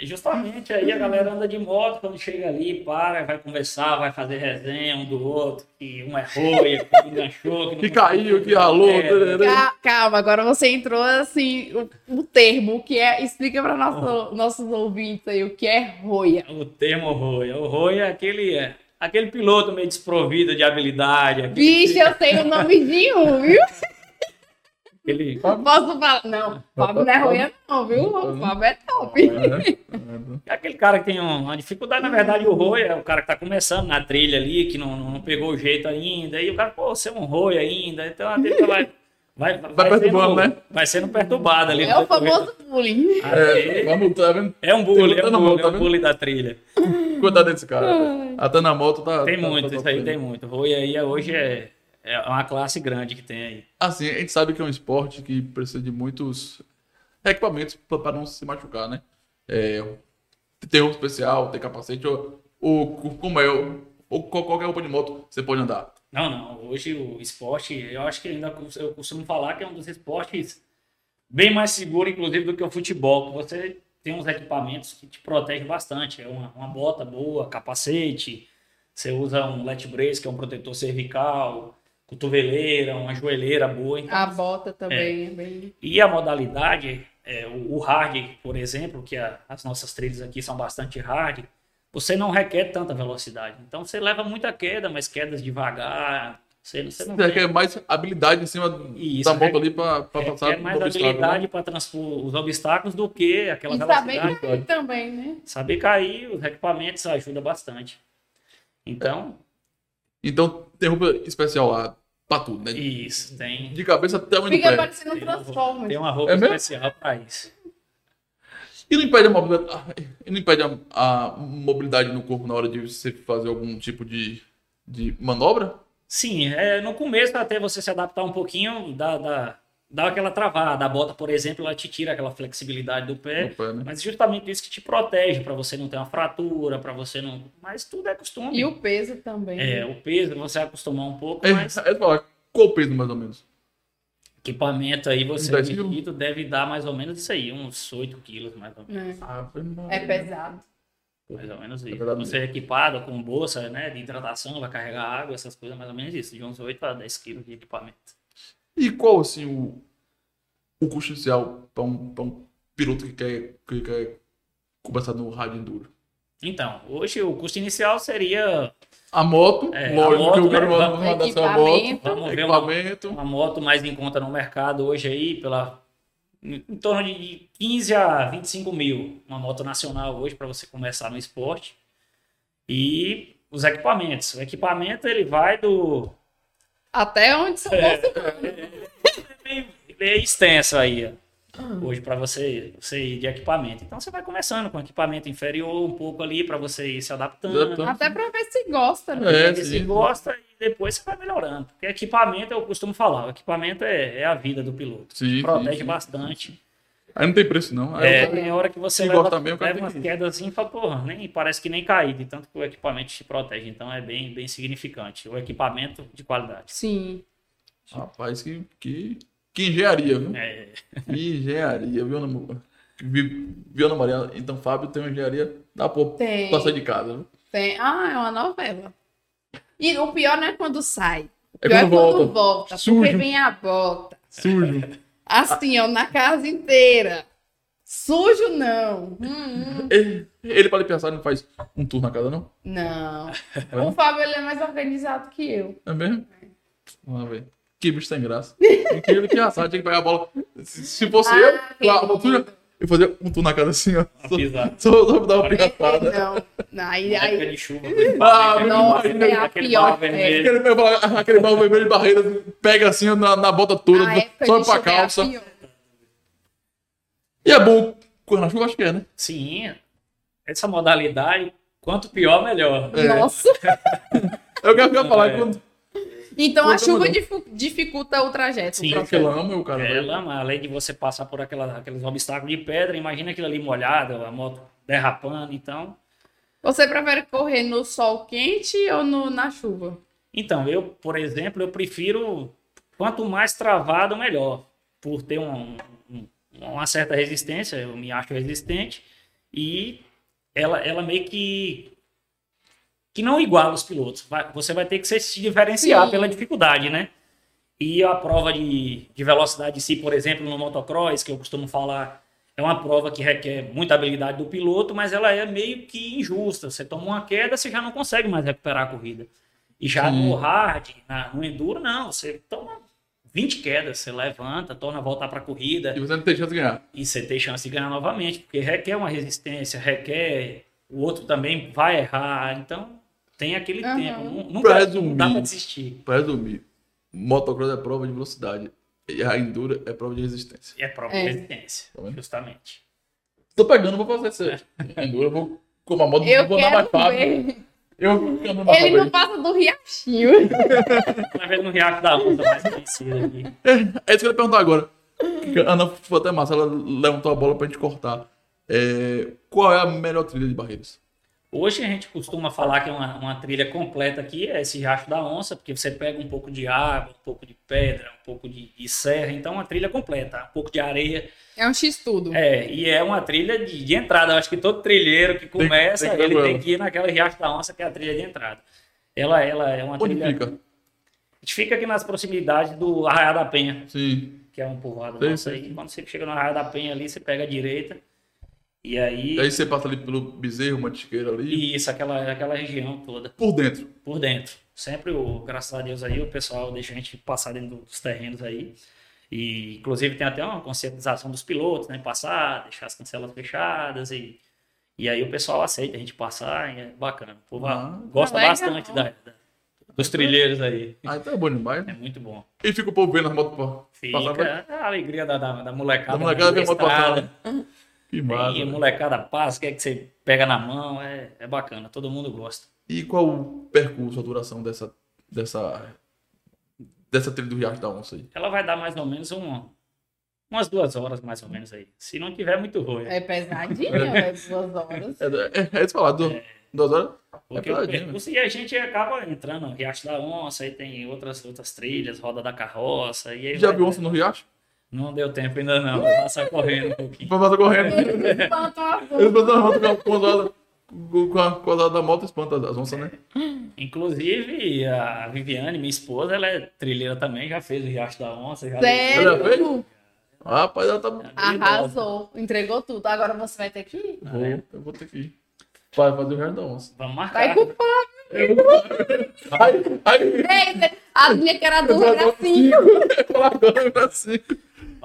E Justamente aí a galera anda de moto, quando chega ali, para, vai conversar, vai fazer resenha um do outro, que um é roia, que enganchou, que, Que caiu, que ralou. É, tarará. Ca- Calma, agora você entrou assim, o, o termo, o que é. Explica para nosso, nossos ouvintes aí o que é roia. O termo roia. O roia é aquele, é, aquele piloto meio desprovido de habilidade, aquele, Bicho, eu sei o nome de um, viu? aquele- Posso falar? Não, Fábio não é roia, não, viu? O Fábio é top. É. aquele cara que tem um- uma dificuldade. Na verdade, o roia é o cara que tá começando na trilha ali, que não, não pegou o jeito ainda. E o cara, pô, você é um roia ainda. Então a trilha vai. Vai, vai, perturbando, sendo, né? Vai sendo perturbado ali. É o famoso bullying. É, vamos, tá vendo? É um bullying, é Tá um bullying, tá é um bullying da trilha. Cuidado desse cara. Até na moto tá. Tem tá- muito, tá isso aí tem muito. Roia aí é- hoje é, é uma classe grande que tem aí. Assim, a gente sabe que é um esporte que precisa de muitos equipamentos para não se machucar, né? É, tem roupa especial, tem capacete, ou, ou como é, ou, ou qual- qualquer roupa de moto você pode andar. Não, não. Hoje o esporte, eu acho que ainda eu costumo falar que é um dos esportes bem mais seguro, inclusive, do que o futebol. Você tem uns equipamentos que te protegem bastante. É uma, uma bota boa, capacete. Você usa um lat brace, que é um protetor cervical, cotoveleira, uma joelheira boa. Então, A bota também é bem. E a modalidade, é, o, o hard, por exemplo, que a- as nossas trilhas aqui são bastante hard, você não requer tanta velocidade. Então você leva muita queda, mas quedas devagar. Você, você não Você tem- mais habilidade em cima Isso, da moto requer- ali para passar requer mais obstáculo, habilidade né? para transpor os obstáculos do que aquela E saber velocidade. cair também, né? Saber cair, os equipamentos ajudam bastante. Então, Então tem roupa especial lá pra tudo, né? isso, tem, De cabeça até o Fica pé. parecendo um tem, uma, Transformers. tem uma roupa É mesmo? especial para isso. E não impede a mobilidade, e não impede a, a mobilidade no corpo na hora de você fazer algum tipo de, de manobra? Sim, é, no começo, até você se adaptar um pouquinho, dá, dá, dá aquela travada. A bota, por exemplo, ela te tira aquela flexibilidade do pé. Pé, né? Mas justamente isso que te protege, para você não ter uma fratura, para você não. Mas tudo é costume. E o peso também. É, o peso, você acostumar um pouco, É, mas é falar, qual o peso mais ou menos? equipamento aí, você 10 quilos? medido, deve dar mais ou menos isso aí, uns 8 quilos, mais ou menos. É. Ah, É pesado. Mais ou menos isso. verdade você é equipado com bolsa né, de hidratação, vai carregar água, essas coisas, mais ou menos isso, de uns 8 a 10 quilos de equipamento. E qual, assim, o, o custo inicial para um, pra um piloto que quer, que quer começar no rádio enduro? Então, hoje o custo inicial seria A moto, É, a lógico moto, que eu quero né? mandar sua moto, Equipamento. Vamos ver uma- equipamento. uma moto mais em conta no mercado hoje aí, pela, em em torno de 15 a 25 mil. Uma moto nacional hoje para você começar no esporte. E os equipamentos. O equipamento ele vai do. Até onde são É. você É, meio- é extenso aí. ó. Hoje para você, você ir de equipamento. Então você vai começando com equipamento inferior um pouco ali para você ir se adaptando. Adaptando. Até pra ver se gosta, né? É, Ver se sim. gosta e depois você vai melhorando. Porque equipamento, eu costumo falar, o equipamento é, é a vida do piloto. Sim, Protege sim, sim. bastante. Aí não tem preço, não. Aí É, eu- tem hora que você leva, mesmo, cara leva umas que- quedas assim e fala, porra, nem, parece que nem caí, de tanto que o equipamento te protege. Então é bem, bem significante. O equipamento de qualidade. Sim. Rapaz, que, que, que engenharia, viu? É, Que engenharia, viu, Ana, Vi- viu, Ana Maria? Então, Fábio tem uma engenharia, dá pra Tem. pra sair de casa, viu? Tem. Ah, é uma novela. E o pior não é quando sai. O É pior é quando quando volta. volta. Sujo. Porque vem a bota. Sujo. Assim, ó, na casa inteira. Sujo não. Hum, hum. ele, ele, pensar, ele não faz um tour na casa, não? Não. É? O Fábio ele é mais organizado que eu. É mesmo? Vamos ver. Que bicho sem graça. Aquele que assar, tinha que pegar a bola. Se, se fosse Ah, eu, uma altura, eu fazia um tour na casa assim, ó. Só, só, só dar uma picatada. Não. não aí, Na época aí, de chuva. Ah, Nossa, imagina, é a aquele pior. barro É. vermelho. Aquele, aquele balão vermelho de barreira pega assim ó, na, na bota toda, sobe pra é calça. pior. E é bom correr na chuva, acho que é, né? Sim, essa modalidade, quanto pior, melhor. É. Nossa. Eu quero, falar É. quando Então a chuva dificulta o trajeto. Sim, o porque lama, o cara É, vai- lama, além de você passar por aquela, aqueles obstáculos de pedra, imagina aquilo ali molhado, a moto derrapando, então... Você prefere correr no sol quente ou no, na chuva? Então, eu, por exemplo, eu prefiro quanto mais travado, melhor. Por ter um- um- uma certa resistência, eu me acho resistente, e ela, ela meio que que não iguala os pilotos. Vai- você vai ter que se se diferenciar Sim. pela dificuldade, né? E a prova de, de velocidade em si, por exemplo, no motocross, que eu costumo falar, é uma prova que requer muita habilidade do piloto, mas ela é meio que injusta. Você toma uma queda, você já não consegue mais recuperar a corrida. E já Sim. no hard, na- no enduro, não. Você toma 20 quedas, você levanta, torna a voltar para a corrida E você não tem chance de ganhar. e você tem chance de ganhar novamente, porque requer uma resistência, requer. O outro também vai errar, então tem aquele Aham. tempo. Pra não resumir. dá para desistir. Pra resumir, motocross é prova de velocidade. E a enduro é prova de resistência. E é prova É. de resistência, Tá justamente. Tô pegando, vou fazer essa enduro, eu vou com uma moto, Eu vou andar mais ver. Eu vou andar mais Ele não passa do riachinho. Uma vez no Riacho da Onça, mais conhecido aqui. É isso que eu ia perguntar agora. A Ana foi até massa, ela levantou a bola pra gente cortar. É, qual é a melhor trilha de barreiras? Hoje a gente costuma falar que é uma, uma trilha completa aqui, é esse Riacho da Onça, porque você pega um pouco de água, um pouco de pedra, um pouco de, de serra, então é uma trilha completa, um pouco de areia. É um X-tudo. É, e é uma trilha de, de entrada. Eu acho que todo trilheiro que começa, tem que ir ele tem que ir naquela Riacho da Onça, que é a trilha de entrada. Ela, ela é uma Onde trilha. fica? A gente fica aqui nas proximidades do Arraial da Penha, Sim. que é um povoado Sei, nosso sei. aí. Quando você chega no Arraial da Penha ali, você pega a direita. E aí. E aí você passa ali pelo bezerro, mantiqueira ali. E isso, aquela, aquela região toda, Por dentro. por dentro. Sempre, o, graças a Deus, aí o pessoal deixa a gente passar dentro dos terrenos aí. E, inclusive, tem até uma conscientização dos pilotos, né? Passar, deixar as cancelas fechadas e, e aí o pessoal aceita a gente passar e é bacana. O povo Ah, gosta bastante da, da- dos trilheiros aí. Aí tá bom demais. É muito bom. E fica o povo vendo as motos Fica passar. a alegria da, da, da molecada. Da molecada na ver a moto estrada. Que E massa. a molecada passa, quer que você pega na mão, é, é bacana, todo mundo gosta. E qual o percurso, a duração dessa, dessa, dessa trilha do Riacho da Onça aí? Ela vai dar mais ou menos um, umas duas horas, mais ou menos aí. Se não tiver muito ruim. É pesadinho, é duas horas. É, é, é isso falar, du- duas horas? Porque é o pesadinho, percurso, e a gente acaba entrando no Riacho da Onça, aí tem outras, outras trilhas, Roda da Carroça. E aí Já vai- viu onça no Riacho? Não deu tempo ainda não. Vou passar correndo um pouquinho. Vou passar correndo. Ele espanta a moto. com a coisa da moto espanta as onças, né? Inclusive, a Viviane, minha esposa, ela é trilheira também, já fez o Riacho da Onça. Já Sério? Ela fez? Rapaz, ela tá. Arrasou, entregou tudo. Agora você vai ter que ir. Vou, eu vou ter que ir. Vai fazer o Riacho da Onça. Vamos marcar. Vai culpar Ai, ai. A minha que era dura era 5. Ela agora 5.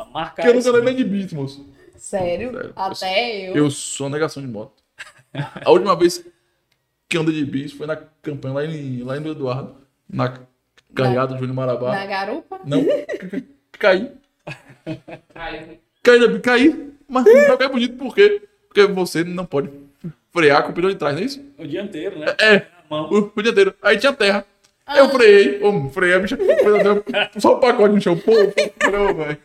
Marca Porque eu nunca lembrei de Beats, moço. Sério? Sério. Até eu, eu. Sou negação de moto. A última vez que andei de Beats foi na campanha lá em, lá em Eduardo. Na carreada do Júnior Marabá. Na garupa? Não. Caí. Caiu. Caí, caí. Mas não é bonito por quê? Porque você não pode frear com o pneu de trás, não é isso? O dianteiro, né? É. é. o, o dianteiro. Aí tinha terra. Ah. Eu freiei. Oh, freiei a bicha. Só o um pacote no chão. Pô, pô, velho.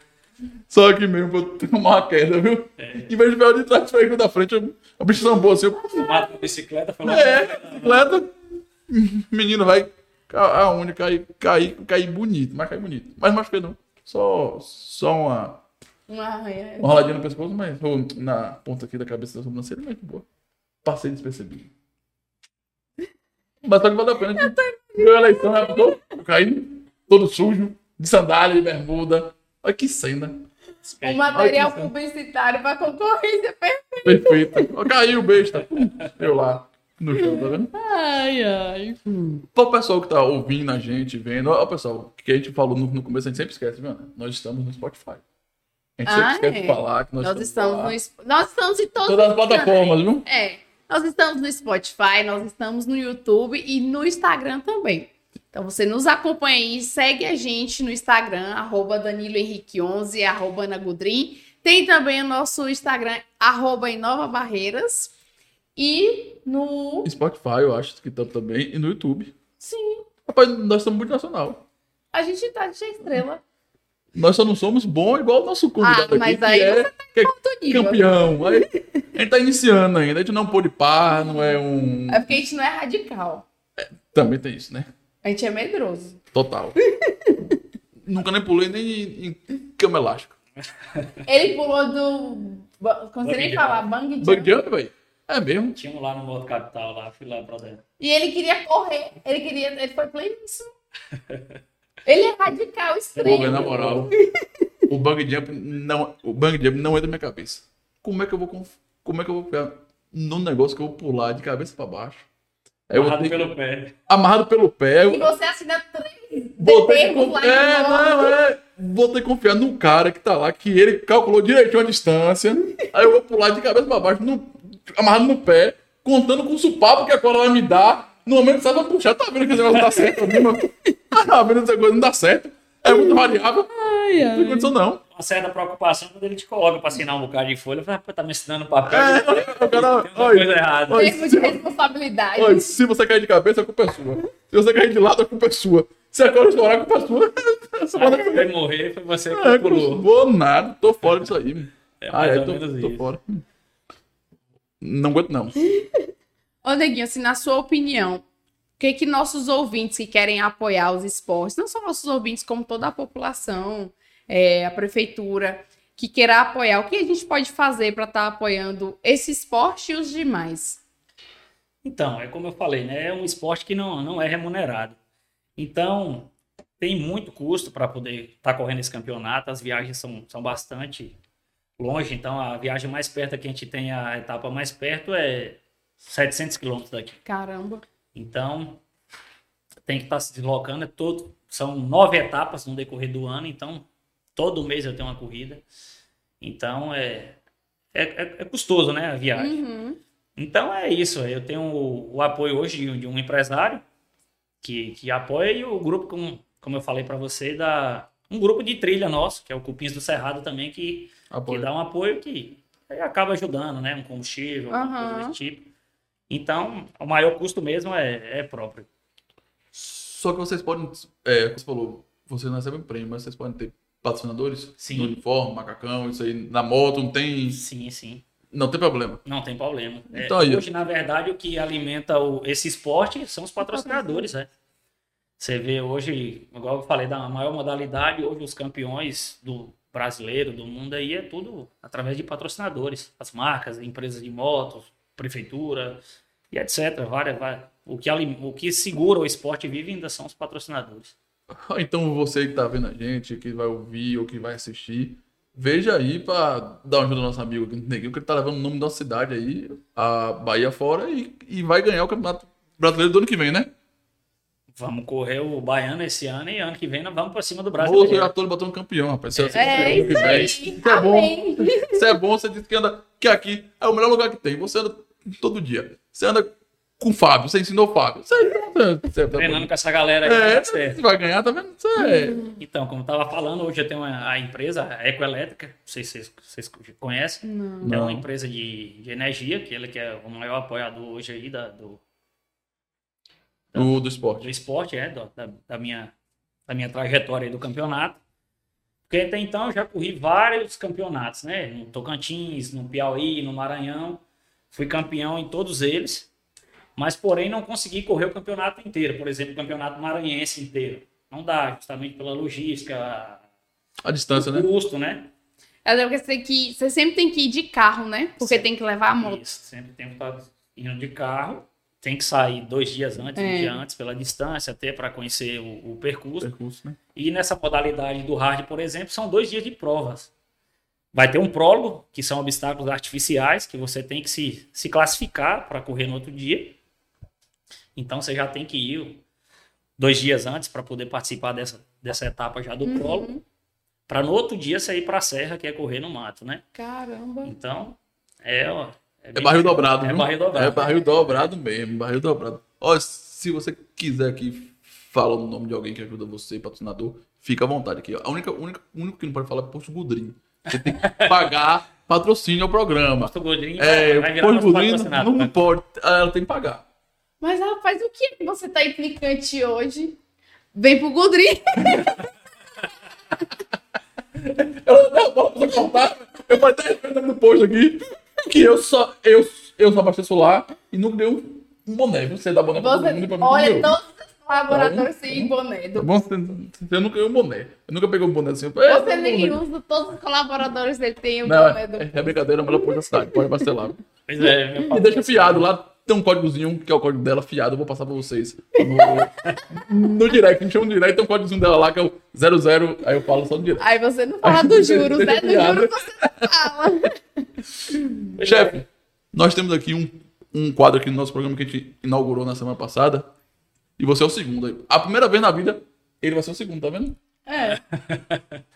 Só aqui mesmo, pra eu tomar uma queda, viu? Em vez de ver o de trás, o da frente, eu- a bicha sambou assim, eu, Mata a bicicleta, falou. é, bicicleta, menino vai, a a única cair, cair, cair bonito, mas cair bonito. Mas machuquei não, só, só uma, Uma arranha. uma roladinha no pescoço, mas ou na ponta aqui da cabeça da sobrancelha, mas de boa. Passei despercebido. Mas só que valeu a pena. Ganhou a eleição, né? Tô caindo, todo sujo, de sandália, de bermuda. Olha que cena. Um material publicitário pra concorrência. Perfeita. Ó, Caiu, besta. Eu lá, no chão, tá vendo? Ai, ai. Para o pessoal que tá ouvindo a gente, vendo, ó, pessoal, que a gente falou no, no começo, a gente sempre esquece, viu? Nós estamos no Spotify. A gente sempre Ah, esquece é. de falar que nós, Nós estamos lá. no Nós estamos em Todas as plataformas, viu? É. Nós estamos no Spotify, nós estamos no YouTube e no Instagram também. Então você nos acompanha aí, segue a gente no Instagram, arroba Danilo Henrique 11, arroba Ana Gudrim. Tem também o nosso Instagram, arroba Inova Barreiras. E no. Spotify, eu acho que estamos também, e no YouTube. Sim, Rapaz, nós somos multinacional. a gente tá de estrela. Nós só não somos bons igual o nosso convidado Ah, mas aqui, aí que é, que é Alto nível. campeão. Aí, a gente tá iniciando ainda, a gente não pôde par, não é um... É porque a gente não é radical. Também tem isso, né? A gente é medroso. Total. Nunca nem pulei nem em, cama elástica. Ele pulou do. Sei nem falar, jump. bang jump. velho? É mesmo. Tinha um lá no Modo Capital, lá, fui lá pra dentro. E ele queria correr. Ele queria. Ele foi pleníssimo. Ele é radical, Pô, velho, extremo. na moral, o bug jump não, o bug jump não entra na minha cabeça. Como é que eu vou como é que eu vou ficar num negócio que eu vou pular de cabeça pra baixo? Amarrado que- pelo pé. amarrado pelo pé. E Eu, você assina três vou ter que termos conf- é, não, é, vou ter que confiar num cara que tá lá, que ele calculou direitinho a distância. Aí eu vou pular de cabeça pra baixo, no- amarrado no pé, contando com o supapo que a cola vai me dar. No momento vai puxar, tá vendo que esse negócio não dá certo? mesmo? Tá vendo que essa coisa não dá certo? É muito variável. Não tem condição, não. Uma certa preocupação quando ele te coloca pra assinar um bocado de folha. Eu falei, rapaz, tá me ensinando papel. É, o cara, Tem olha, coisa errada. Termo de se, responsabilidade. olha, se você cair de cabeça, a culpa é sua. Se você cair de lado, a culpa é sua. Se a cola estourar, a culpa é sua. Mano- quando ele morrer, foi você que É, pulou. vou nada, tô fora disso aí. É Ai, ai, ou tô, tô fora. Não aguento, não. Ô, Neguinho, assim, na sua opinião, que que nossos ouvintes que querem apoiar os esportes, não só nossos ouvintes, como toda a população, é, a prefeitura, que queira apoiar, o que a gente pode fazer para estar apoiando esse esporte e os demais? Então, é como eu falei, né? É um esporte que não, não é remunerado. Então, tem muito custo para poder estar correndo esse campeonato. As viagens são, são bastante longe. Então, a viagem mais perto que a gente tem, a etapa mais perto é 700 quilômetros daqui. Caramba. Então, tem que estar se deslocando. É todo, são nove etapas no decorrer do ano. Então, todo mês eu tenho uma corrida. Então, é, é, é- é custoso, né? A viagem. Uhum. Então é isso. Eu tenho o, o apoio hoje de, um- de um empresário que, que apoia e o grupo, como, como eu falei para você, da um grupo de trilha nosso, que é o Cupins do Cerrado também, que, que Apoio. dá um apoio que acaba ajudando, né? Um combustível, alguma coisa desse tipo. Então, o maior custo mesmo é, é próprio. Só que vocês podem, é, você falou, vocês não recebem prêmio, mas vocês podem ter patrocinadores? Sim. No uniforme, macacão, isso aí, na moto, não tem, Sim, sim. não tem problema. Não tem problema. É, Então aí, ó. hoje, na verdade, o que alimenta o- esse esporte são os patrocinadores, né? Você vê hoje, igual eu falei, da maior modalidade, hoje os campeões do brasileiro, do mundo aí, é tudo através de patrocinadores. As marcas, empresas de motos, prefeitura e etc. Várias, várias. O, que, o que segura o esporte vivo ainda são os patrocinadores. Então você que tá vendo a gente, que vai ouvir ou que vai assistir, veja aí pra dar uma ajuda ao nosso amigo aqui no Neguinho, que ele tá levando o nome da nossa cidade aí, a Bahia fora, e, e vai ganhar o Campeonato Brasileiro do ano que vem, né? Vamos correr o Baiano esse ano e ano que vem nós vamos para cima do Ô, brasileiro. já tô botando campeão, rapaz. Você É ano que isso vem. aí. Isso é bom. Isso é bom, você diz que anda que aqui é o melhor lugar que tem. Você anda todo dia. Você anda com o Fábio, você ensinou o Fábio. Você, você, Treinando com essa galera aí, é, tá você vai ganhar, tá vendo? Você, Então, como eu tava falando, hoje eu tenho uma, a empresa a Ecoelétrica, não sei se vocês, vocês conhecem. Não. É uma empresa de, de energia, que ele que é o maior apoiador hoje aí da, do, do, do do esporte. esporte, é, do- da, da minha, da minha trajetória aí do campeonato. Porque até então eu já corri vários campeonatos, né? No Tocantins, no Piauí, no Maranhão. Fui campeão em todos eles. Mas, porém, não consegui correr o campeonato inteiro. Por exemplo, o campeonato maranhense inteiro. Não dá, justamente pela logística, A distância, o né? custo, né? É porque você, tem que, você sempre tem que ir de carro, né? Porque Sim. tem que levar a moto. Isso, sempre tem que estar indo de carro. Tem que sair dois dias antes, um É. dia antes, pela distância, até para conhecer o, o percurso. Percurso, né? E nessa modalidade do hard, por exemplo, são dois dias de provas. Vai ter um prólogo, que são obstáculos artificiais, que você tem que se, se classificar para correr no outro dia. Então você já tem que ir dois dias antes para poder participar dessa, dessa etapa já do Uhum. prólogo. Para no outro dia sair para a serra, que é correr no mato, né? Caramba. Então, é, ó. É bem- barril dobrado, É barril dobrado. É barril dobrado mesmo, barril dobrado. Ó, se você quiser aqui falar o nome de alguém que ajuda você, patrocinador, fica à vontade aqui. A única, única, o único que não pode falar é Posto Gudrinho. Você tem que pagar patrocínio ao programa. Posto Godinho É, vai virar Posto Gudrinho patrocinador. não pode, ela tem que pagar. Mas, rapaz, o que você tá implicante hoje? Vem pro Gudri. Eu, eu, posso contar, eu vou até escrever no post aqui que eu só, eu, eu só abasteço lá e nunca dei um, boné. Você dá boné pra todo Você, mundo pra mim olha, não deu. todos os colaboradores têm boné. Do... bom? Você, você nunca ganhou um boné. Eu nunca peguei um boné assim. eu- Você é, nem boné. usa, todos os colaboradores dele têm o Não, boné do. é, é brincadeira, mas ela pode da cidade, pode parcelar. Pois é, meu E papo- deixa fiado lá, tem um códigozinho, que é o código dela, fiado, eu vou passar pra vocês. No, no direct, a gente chama no direct, tem um códigozinho dela lá que é o 00, aí eu falo só no direct. Aí você não fala dos juros, né? Do juros você não fala. Chefe, nós temos aqui um, um quadro aqui no nosso programa que a gente inaugurou na semana passada, e você é o segundo aí. A primeira vez na vida, ele vai ser o segundo, tá vendo? É.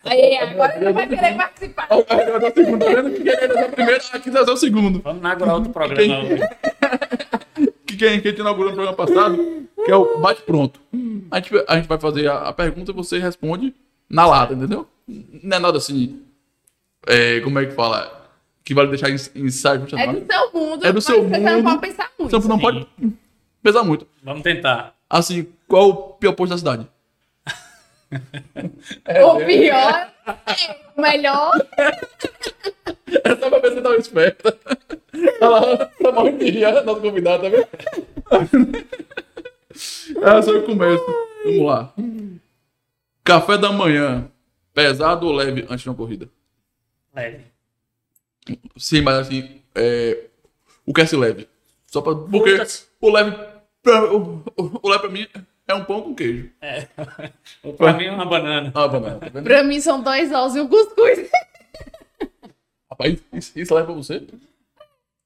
Aí agora ele vai querer participar. Ele vai ser o segundo, tá vendo? Que ele vai ser o primeiro, aqui vai ser o segundo. Vamos inaugurar outro programa hoje. que quem, quem te inaugurou no programa passado, que é o Bate Pronto. A gente, a gente vai fazer a, a pergunta e você responde na lata, entendeu? Não é nada assim. é, como é que fala? Que vale deixar em, em ensaio. É do seu mundo. É do seu Você não mundo. pode pensar muito. Você não pode pesar muito. Vamos tentar. Assim, qual é o pior posto da cidade? É, O pior, é, o melhor. É só pra ver se você tava esperta. Olha lá, tá morrendo de rir, nossa convidada, tá vendo? É, só eu começo. Vamos lá. Café da manhã, pesado ou leve antes de uma corrida? Leve. Sim, mas assim, é, o que é esse leve? Só pra, porque o leve, pra, o, o- o leve pra mim é um pão com queijo. É. Pra mim é uma banana. Ah, banana, tá? Pra mim são dois ovos e um cuscuz. Rapaz, isso, isso leva pra você?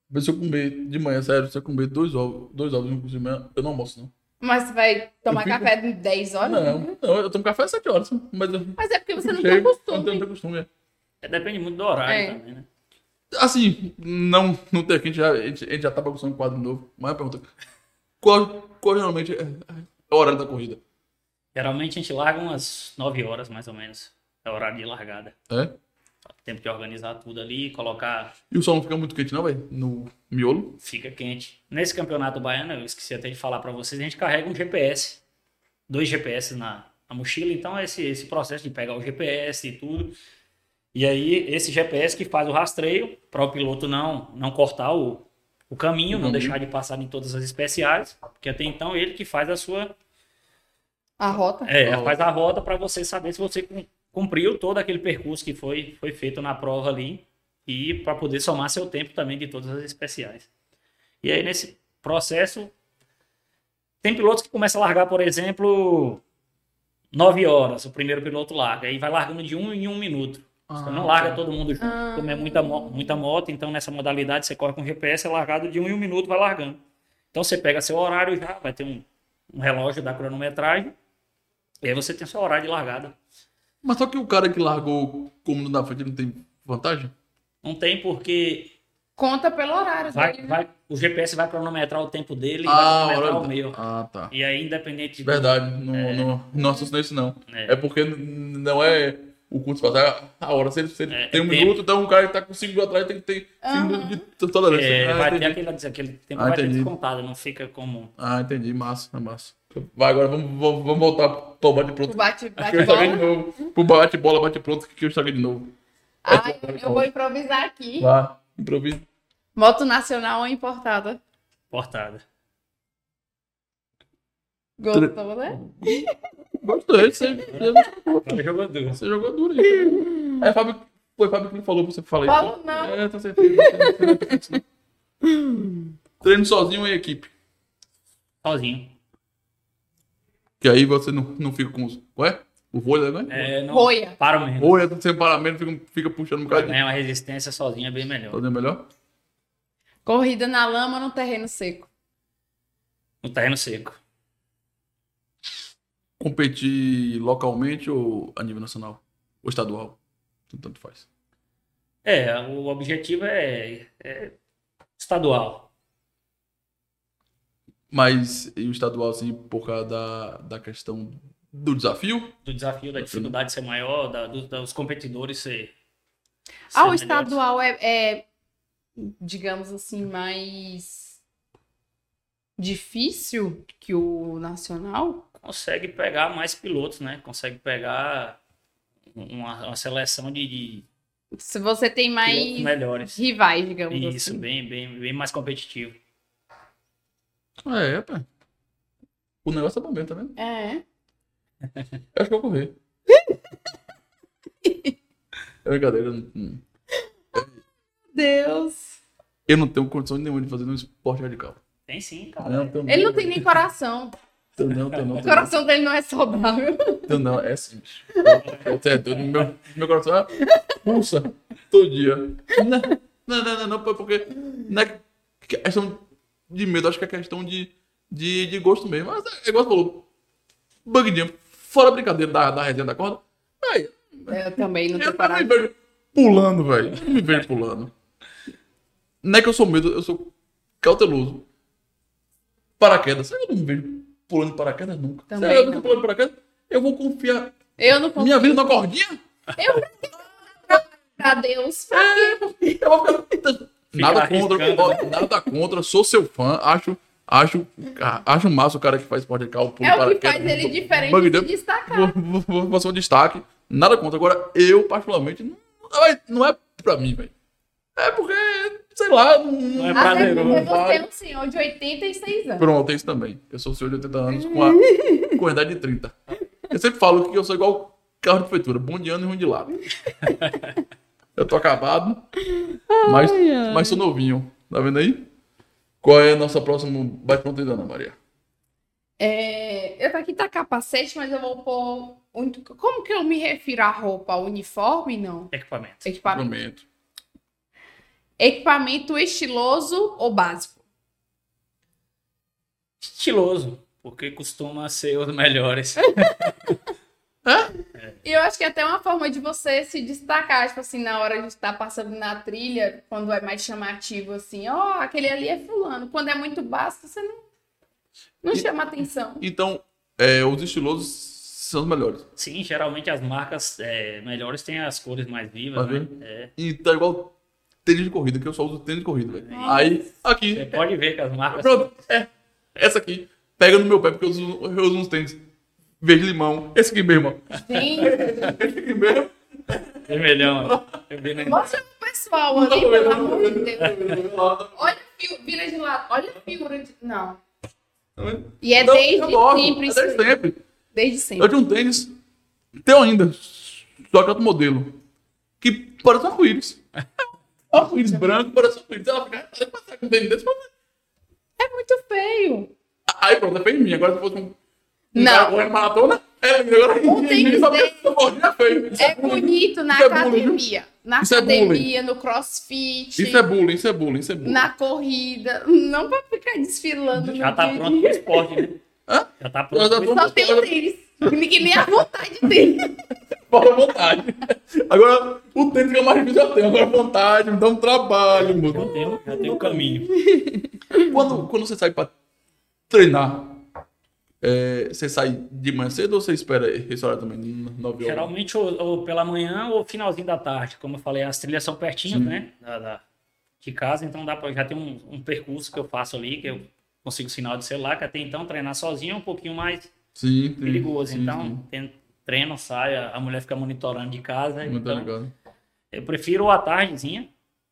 Mas se eu comer de manhã, sério, se eu comer dois ovos, dois ovos e um de manhã, eu não almoço, não. Mas você vai tomar fico- café de 10 horas? Não, não, eu tomo café às 7 horas. Mas, eu- Mas é porque você não tem Eu não costume. tenho costume. é. É, Depende muito do horário É. também, né? Assim, não, não tem aqui, a gente já, a gente, a gente já tá bagunçando um quadro novo. Mas a pergunta: qual, qual geralmente é, é o horário da corrida? Geralmente a gente larga umas 9 horas, mais ou menos. É o horário de largada. É? Tempo de organizar tudo ali, colocar. E o sol não fica muito quente, não, velho? No miolo? Fica quente. Nesse campeonato baiano, eu esqueci até de falar pra vocês, a gente carrega um GPS. Dois GPS na, na mochila. Então, é esse, esse processo de pegar o GPS e tudo. E aí, esse GPS que faz o rastreio para o piloto não, não cortar o, o caminho, não Uhum. deixar de passar em todas as especiais. Porque até então, ele que faz a sua. A rota. É, Ó. faz a rota para você saber se você cum- cumpriu todo aquele percurso que foi, foi feito na prova ali e para poder somar seu tempo também de todas as especiais. E aí nesse processo tem pilotos que começam a largar, por exemplo, 9 horas, o primeiro piloto larga, aí vai largando de um em um minuto. Você não larga todo mundo junto, Ah. como é muita, muita moto, então nessa modalidade você corre com GPS, é largado de um em um minuto, vai largando. Então você pega seu horário já, vai ter um, um relógio da cronometragem, e aí você tem seu horário de largada. Mas só que o cara que largou como no da frente não tem vantagem? Não tem porque Conta pelo horário. Vai, dele, né? vai, o GPS vai cronometrar o tempo dele e vai Ah, cronometrar hora... o meu. ah, tá. E aí, independente do- Verdade, não, não, não assusta isso não. É. É porque não é o curto espaço, é a hora. Se ele, se ele É, tem um tempo. minuto, então um cara que tá com 5 minutos atrás tem que ter 5 minutos de tolerância. É, ah, vai ter entendi. aquele, aquele tempo Ah, vai ter descontado, não fica como. Ah, entendi. Massa, massa. Vai, agora vamos, vamos vamos voltar pro bate-pronto. O bate, Que eu estraguei de novo. Pro bate-bola, bate-pronto, que eu estraguei de novo. Ah, eu vou improvisar aqui. Vai, improvisa. Moto nacional ou importada? Portada. Gostou, né? Gostei, você, Agora jogou duas. você jogou duro aí. É, Fábio, foi Fábio que me falou pra você falar isso. Falo não. É, tá certeza. Você pensa nisso, não. Treino sozinho ou em equipe? Sozinho. Que aí você não, não fica com os. Ué? O vôlei, né? É, não, Roia. Para o menos. É sem paramento, fica, fica puxando um de. ganhar uma resistência sozinho é bem melhor. Fazer melhor? Corrida na lama ou no terreno seco? No terreno seco. Competir localmente ou a nível nacional? Ou estadual? Tanto faz. É, o objetivo é, é estadual. Mas e o estadual, assim, por causa da, da questão do desafio? Do desafio, da dificuldade ser maior, da, do- dos competidores ser. Ah, o ser melhores. estadual é, é, digamos assim, mais difícil que o nacional? Consegue pegar mais pilotos, né? Consegue pegar uma, uma seleção de, de Se você tem mais melhores. rivais, digamos Isso, assim. bem, bem, bem mais competitivo. É, pá. O negócio é bom mesmo, tá vendo? É. Eu acho que eu vou correr. é brincadeira. eu não- Deus. Eu não tenho condição nenhuma de fazer um esporte radical. Tem sim, cara. Não, Ele não tem nem coração. Não, não. O Tenho não, coração dele não é saudável. tenho não. É sim, bicho. É doido. Meu, meu coração é pulsa todo dia. Não, não, não, não, não, porque não é questão de medo, acho que é questão de, de, de gosto mesmo. Mas é igual você falou. Bug jump, fora a brincadeira da, da resenha da corda. Aí, Eu também não Eu tenho não me vejo pulando, velho. Não me vejo pulando. Não é que eu sou medo, eu sou cauteloso. Paraquedas. Eu não me vejo pulando de paraquedas nunca. Também Se eu não. não pulando de paraquedas, eu vou confiar Eu não consigo. minha vida na cordinha. Pra Deus. Eu vou ficar. Nada contra, ó, nada contra, sou seu fã, acho, acho, acho massa o cara que faz esporte radical, pula É o que paraquedas, faz ele diferente de destacar. vou, vou, vou fazer um destaque. Nada contra. Agora, eu, particularmente, não, não é- não é pra mim, velho. É porque, sei lá, não, Não é prazeroso. você é um senhor de 86 anos. Pronto, tem isso também. Eu sou um senhor de 80 anos com a, com a idade de 30. Eu sempre falo que eu sou igual carro de prefeitura, bom de ano e ruim de lado. Eu tô acabado, mas, mas sou novinho. Tá vendo aí? Qual é a nossa próxima bate-pronto aí, Ana Maria? É, eu aqui tá capacete, mas eu vou pôr. Como que eu me refiro à roupa? Uniforme? Não. Equipamento. Equipamento. Equipamento estiloso ou básico? Estiloso, porque costuma ser os melhores. E eu acho que é até uma forma de você se destacar, tipo assim, na hora de estar passando na trilha, quando é mais chamativo, assim, ó, aquele ali é fulano. Quando é muito básico, você não, não E- chama atenção. Então, é, os estilosos são os melhores. Sim, geralmente as marcas é, melhores têm as cores mais vivas, Tá né? vendo? É. E tá igual tênis de corrida, que eu só uso tênis de corrida, velho. Aí, aqui, Você pode ver que as marcas. Pronto, é. Essa aqui. Pega no meu pé, porque eu uso, eu uso uns tênis verde limão. Esse aqui mesmo, ó. Gente, Esse aqui mesmo. Vermelhão. Eu mostra pro pessoal ali, pelo amor de Deus. Olha a fio, vira de lado, olha a figura de. Não. E é Não, desde eu sempre é desde sempre. Desde Eu sempre. tinha um tênis, tenho ainda, só que outro modelo, que parece um arco-íris. É arco-íris branco, parece um arco-íris. Ela fica, "Ah, passar com um tênis desse, mas- É muito feio. Aí pronto, é feio em mim. Agora se fosse um, Não. correndo maratona, é agora Um tênis desse- é feio. É bonito na é academia. Na Isso é academia, no crossfit, Isso é bullying, isso é bullying, isso é bullying. na corrida. Não pra ficar desfilando Já no tá dia pronto pro esporte, né? Hã? Já tá pronto Só tem o tênis. Ninguém nem a vontade tem. Fala vontade. Agora, o tempo fica mais difícil eu tenho. Agora, vontade, me dá um trabalho, Já mano. já tenho o caminho. Quando, quando você sai pra treinar, é, você sai de manhã cedo ou você espera esse horário também? 9 horas? Geralmente ou, ou pela manhã ou finalzinho da tarde. Como eu falei, as trilhas são pertinhas, Sim. né? Da, da- de casa, então dá pra, já tem um, um percurso que eu faço ali, que eu consigo sinal de celular, que até então treinar sozinho é um pouquinho mais sim, perigoso. sim, então, sim. Treino, sai, a a mulher fica monitorando de casa. Muito então, ligado. eu prefiro a tardezinha,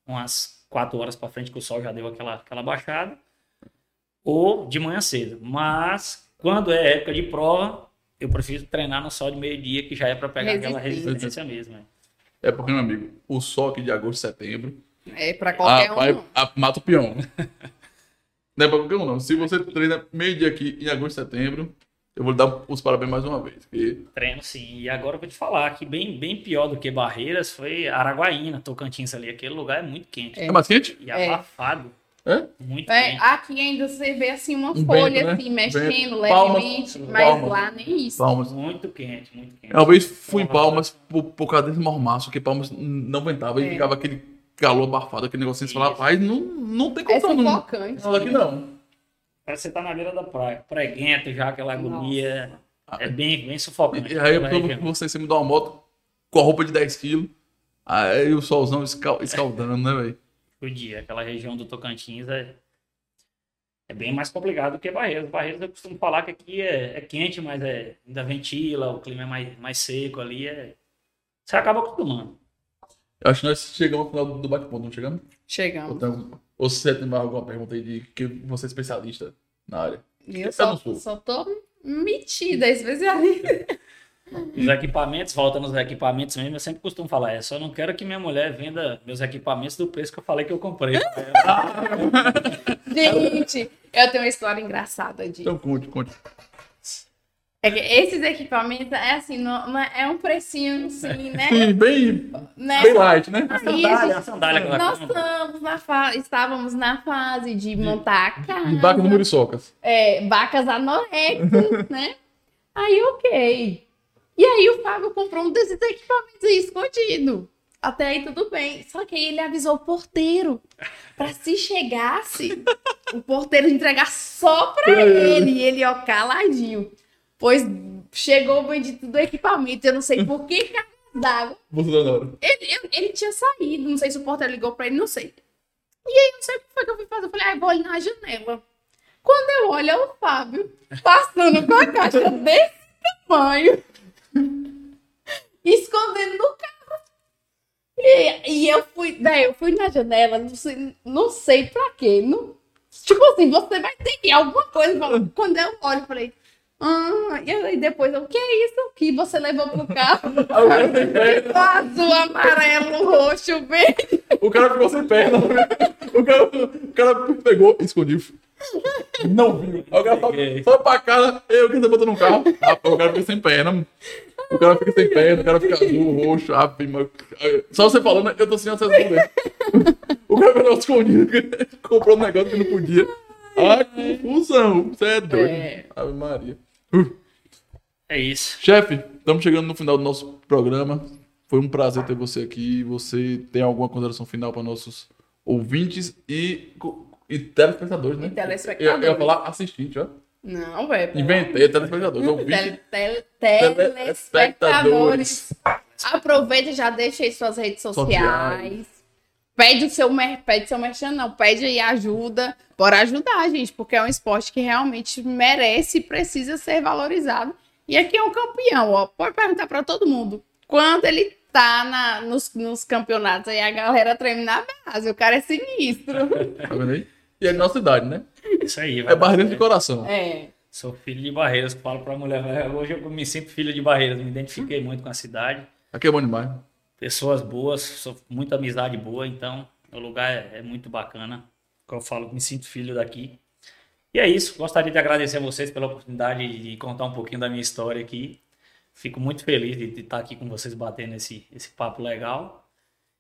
umas 4 horas pra frente, que o sol já deu aquela, aquela baixada, ou de manhã cedo. Mas, quando é época de prova, eu prefiro treinar no sol de meio-dia, que já é pra pegar aquela Resistência. mesmo. né? É porque, meu amigo, o sol aqui de agosto, setembro, É pra qualquer ah, um. vai, ah, mata o peão. Não é pra qualquer um, não. Se você treina meio dia aqui em agosto, setembro, eu vou lhe dar os parabéns mais uma vez. porque Treino sim. E agora eu vou te falar que bem, bem pior do que Barreiras foi Araguaína, Tocantins ali. Aquele lugar é muito quente. é mais quente? E É. abafado. É? Muito É, quente. aqui ainda você vê assim uma Um folha vento, né? assim, mexendo Vento. Palmas. levemente, mas Palmas. lá nem isso. Palmas. Muito quente, muito quente. Uma vez fui em Palmas por, por causa desse mormaço, que Palmas não ventava e É. ficava aquele calor abafado, aquele negocinho. Você falava, Isso. rapaz, não, não tem É condição. não. sufocante. Não, aqui não. Parece que você tá na beira da praia. Preguento já, aquela agonia. Ah, É bem, bem sufocante. E aí eu região. com você em cima de uma moto com a roupa de 10 quilos. Aí o solzão escal- escaldando, né, velho? o dia. Aquela região do Tocantins é, é bem mais complicado do que Barreiras. Barreiras eu costumo falar que aqui é, é quente, mas é, ainda ventila, o clima é mais, mais seco ali. É... Você acaba acostumando. Eu acho que nós chegamos ao final do bate-ponto, não chegamos? Chegamos. Ou você tem mais alguma pergunta aí de que você é especialista na área? Eu Eu só, só tô metida, especialista. Os equipamentos, volta nos equipamentos mesmo, eu sempre costumo falar, é só não quero que minha mulher venda meus equipamentos do preço que eu falei que eu comprei. Gente, eu tenho uma história engraçada de. Então conte, conte. É que esses equipamentos é assim, não, é é um precinho assim, né? Sim, bem, né? bem light, né? A Aí, sandália, gente, a sandália Nós estamos na fa... estávamos na fase de montar a casa. De vaca no Muriçocas. é, vacas anorexas, né? Aí, ok. E aí o Fábio comprou um desses equipamentos aí escondido. Até aí tudo bem. Só que aí ele avisou o porteiro pra se chegasse, o porteiro entregar só pra ele. E ele, ó, caladinho. Pois chegou o bendito do equipamento. Eu não sei por que cargas d'água. Ele, ele, tinha saído. Não sei se o porteiro ligou pra ele, não sei. E aí, não sei o que foi que eu fui fazer. Eu falei, ah, eu vou ali na janela. Quando eu olho, é o Fábio passando com a caixa desse tamanho, escondendo no carro. E, e eu fui, daí eu fui na janela, não sei, não sei pra quê. Não, tipo assim, você vai ter que ir alguma coisa. Quando eu olho, eu falei, ah, e aí depois, eu, o que é isso que você levou pro carro? O cara sem perna. Azul, amarelo, roxo, verde. O cara ficou sem perna. O cara, o cara pegou e escondiu. Não viu. O cara só, só pra cara, eu que você botou no carro. Rapaz, o cara fica sem perna. O cara fica sem perna, o cara fica azul, roxo, rapaz, mas- Só você falando, eu tô sem acesso. O cara ficou escondido, comprou um negócio que não podia. Ah, confusão. Você é doido. É. Ave Maria. É isso. Chefe, estamos chegando no final do nosso programa. Foi um prazer ter você aqui. Você tem alguma consideração final para nossos ouvintes e, e telespectadores, né? E telespectadores. Eu, eu ia falar assistente, ó. Não, velho. Inventei telespectadores. Ouvinte, Tele, tele, telespectadores. Aproveita e já deixa aí suas redes sociais. Sociais. Pede o seu pede seu merchan, não. Pede aí ajuda. Bora ajudar, gente, porque é um esporte que realmente merece e precisa ser valorizado. E aqui é um campeão, ó. Pode perguntar pra todo mundo. Quando ele tá na, nos, nos campeonatos aí, a galera treme na base. O cara é sinistro. tá vendo aí? E é de nossa idade, né? Isso aí. vai É barreira de coração. É. Sou filho de Barreiras, que falo pra mulher. "É, Hoje eu me sinto filho de Barreiras, me identifiquei muito com a cidade. Aqui é bom demais. Pessoas boas, sou muita amizade boa, então o lugar é, é muito bacana. Como eu falo, me sinto filho daqui. E é isso, gostaria de agradecer a vocês pela oportunidade de contar um pouquinho da minha história aqui. Fico muito feliz de, de estar aqui com vocês batendo esse, esse papo legal.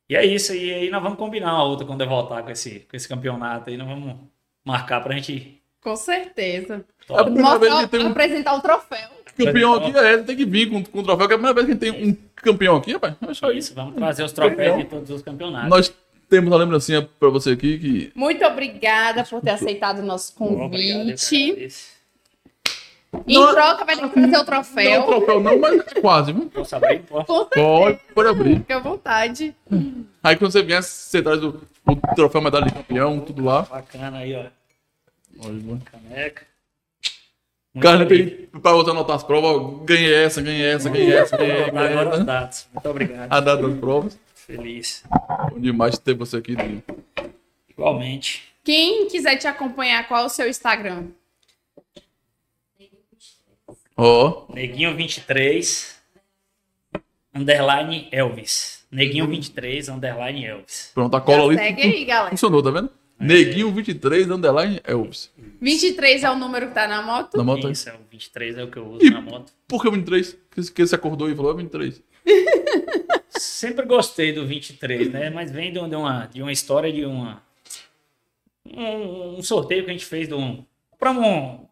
E é isso, e aí nós vamos combinar uma outra quando eu voltar com esse, com esse campeonato aí, nós vamos marcar pra gente Com certeza. É a primeira vez que tem um- Mostrar, apresentar o troféu. Campeão aqui é, tem que vir com, com o troféu, que é a primeira vez que a gente tem um campeão aqui, rapaz. É só Isso, vamos trazer os troféus de todos os campeonatos. Nós temos uma lembrancinha pra você aqui que. Muito obrigada por ter aceitado o nosso convite. Em Não- troca, vai ter que trazer o Não é um troféu. troféu, não, mas é quase, viu? Posso abrir? Posso? Com Pode, pode abrir. Fique à vontade. Aí quando você vier, você traz o, o troféu medalha de campeão, tudo lá. Bacana aí, ó. Olha, Caneca. Muito tem pra você anotar as provas, ganhei essa, ganhei essa, ganhei essa, ganhei, ganhei Agora essa. dados. Muito obrigado. A data das provas. Feliz. Bom demais ter você aqui. Dinho. Igualmente. Quem quiser te acompanhar, qual é o seu Instagram? Ó, Neguinho 23. Underline Elvis. Neguinho 23, underline Elvis. pronto, a cola Já ali segue aí, galera. funcionou, tá vendo? Neguinho 23, underline Elvis. 23 é o número que tá na moto? Na moto. Isso, é o 23 é o que eu uso E- na moto. Por que 23? Que, que você acordou e falou, é 23. Sempre gostei do 23, né? Mas vem de uma, de uma história de uma. Um, um sorteio que a gente fez de um. Pra um.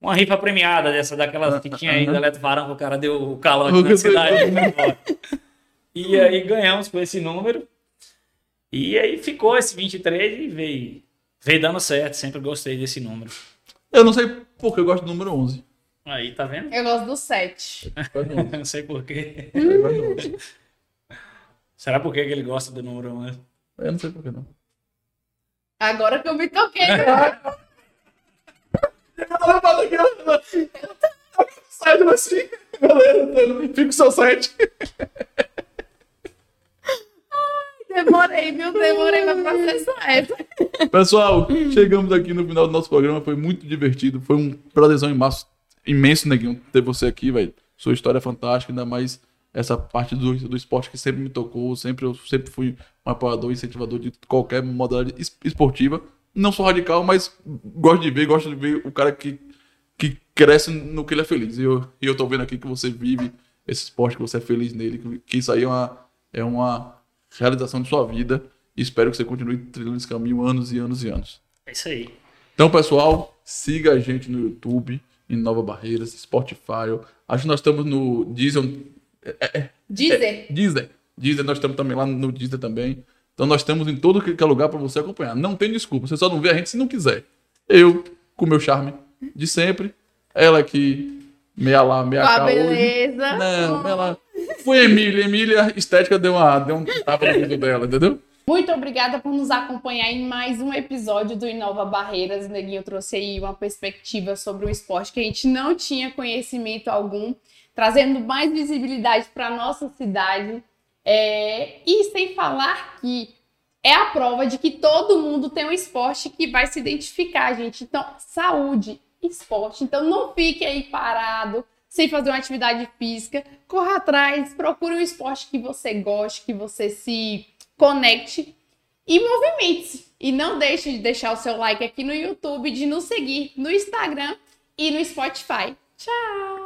Uma rifa premiada dessa, daquelas que tinha aí do Eletro Varão, que o cara deu o calote na cidade. e. E aí ganhamos com esse número. E aí ficou esse 23 e veio, veio dando certo. Sempre gostei desse número. Eu não sei por que eu gosto do número 11. Aí, tá vendo? Eu gosto do 7. Eu gosto do 11. Não sei porquê. Eu 11. Será por que que ele gosta do número 1? Eu não sei por que não. Agora que eu me toquei. Sai assim, galera. Fica só 7. Demorei, viu? Demorei pra processar essa. Pessoal, chegamos aqui no final do nosso programa. Foi muito divertido. Foi um prazerzão imenso, imenso Neguinho, ter você aqui, velho. Sua história é fantástica, ainda mais essa parte do, do esporte que sempre me tocou. Sempre, eu sempre fui um apoiador, incentivador de qualquer modalidade es- esportiva. Não sou radical, mas gosto de ver, gosto de ver o cara que, que cresce no que ele é feliz. E eu, eu tô vendo aqui que você vive esse esporte, que você é feliz nele, que, que isso aí é uma, é uma realização de sua vida. E espero que você continue trilhando esse caminho anos e anos e anos. É isso aí. Então, pessoal, siga a gente no YouTube, em Nova Barreiras, Spotify. Acho que nós estamos no Deezer. Dizer. Deezer. Deezer, nós estamos também lá no Deezer também. Então nós estamos em todo que é lugar para você acompanhar. Não tem desculpa, você só não vê a gente se não quiser. Eu, com meu charme de sempre. Ela aqui, meia lá, meia cá hoje. beleza. Não, ela... Foi Emília. Emília, estética deu, uma, deu um tapa no dedo dela, entendeu? Muito obrigada por nos acompanhar em mais um episódio do Inova Barreiras. Neguinho trouxe aí uma perspectiva sobre o esporte que a gente não tinha conhecimento algum, trazendo mais visibilidade para a nossa cidade. É, E sem falar que é a prova de que todo mundo tem um esporte que vai se identificar, gente. Então, saúde, esporte. Então, não fique aí parado, sem fazer uma atividade física. Corra atrás, procure um esporte que você goste, que você se conecte e movimente-se. E não deixe de deixar o seu like aqui no YouTube, de nos seguir no Instagram e no Spotify. Tchau!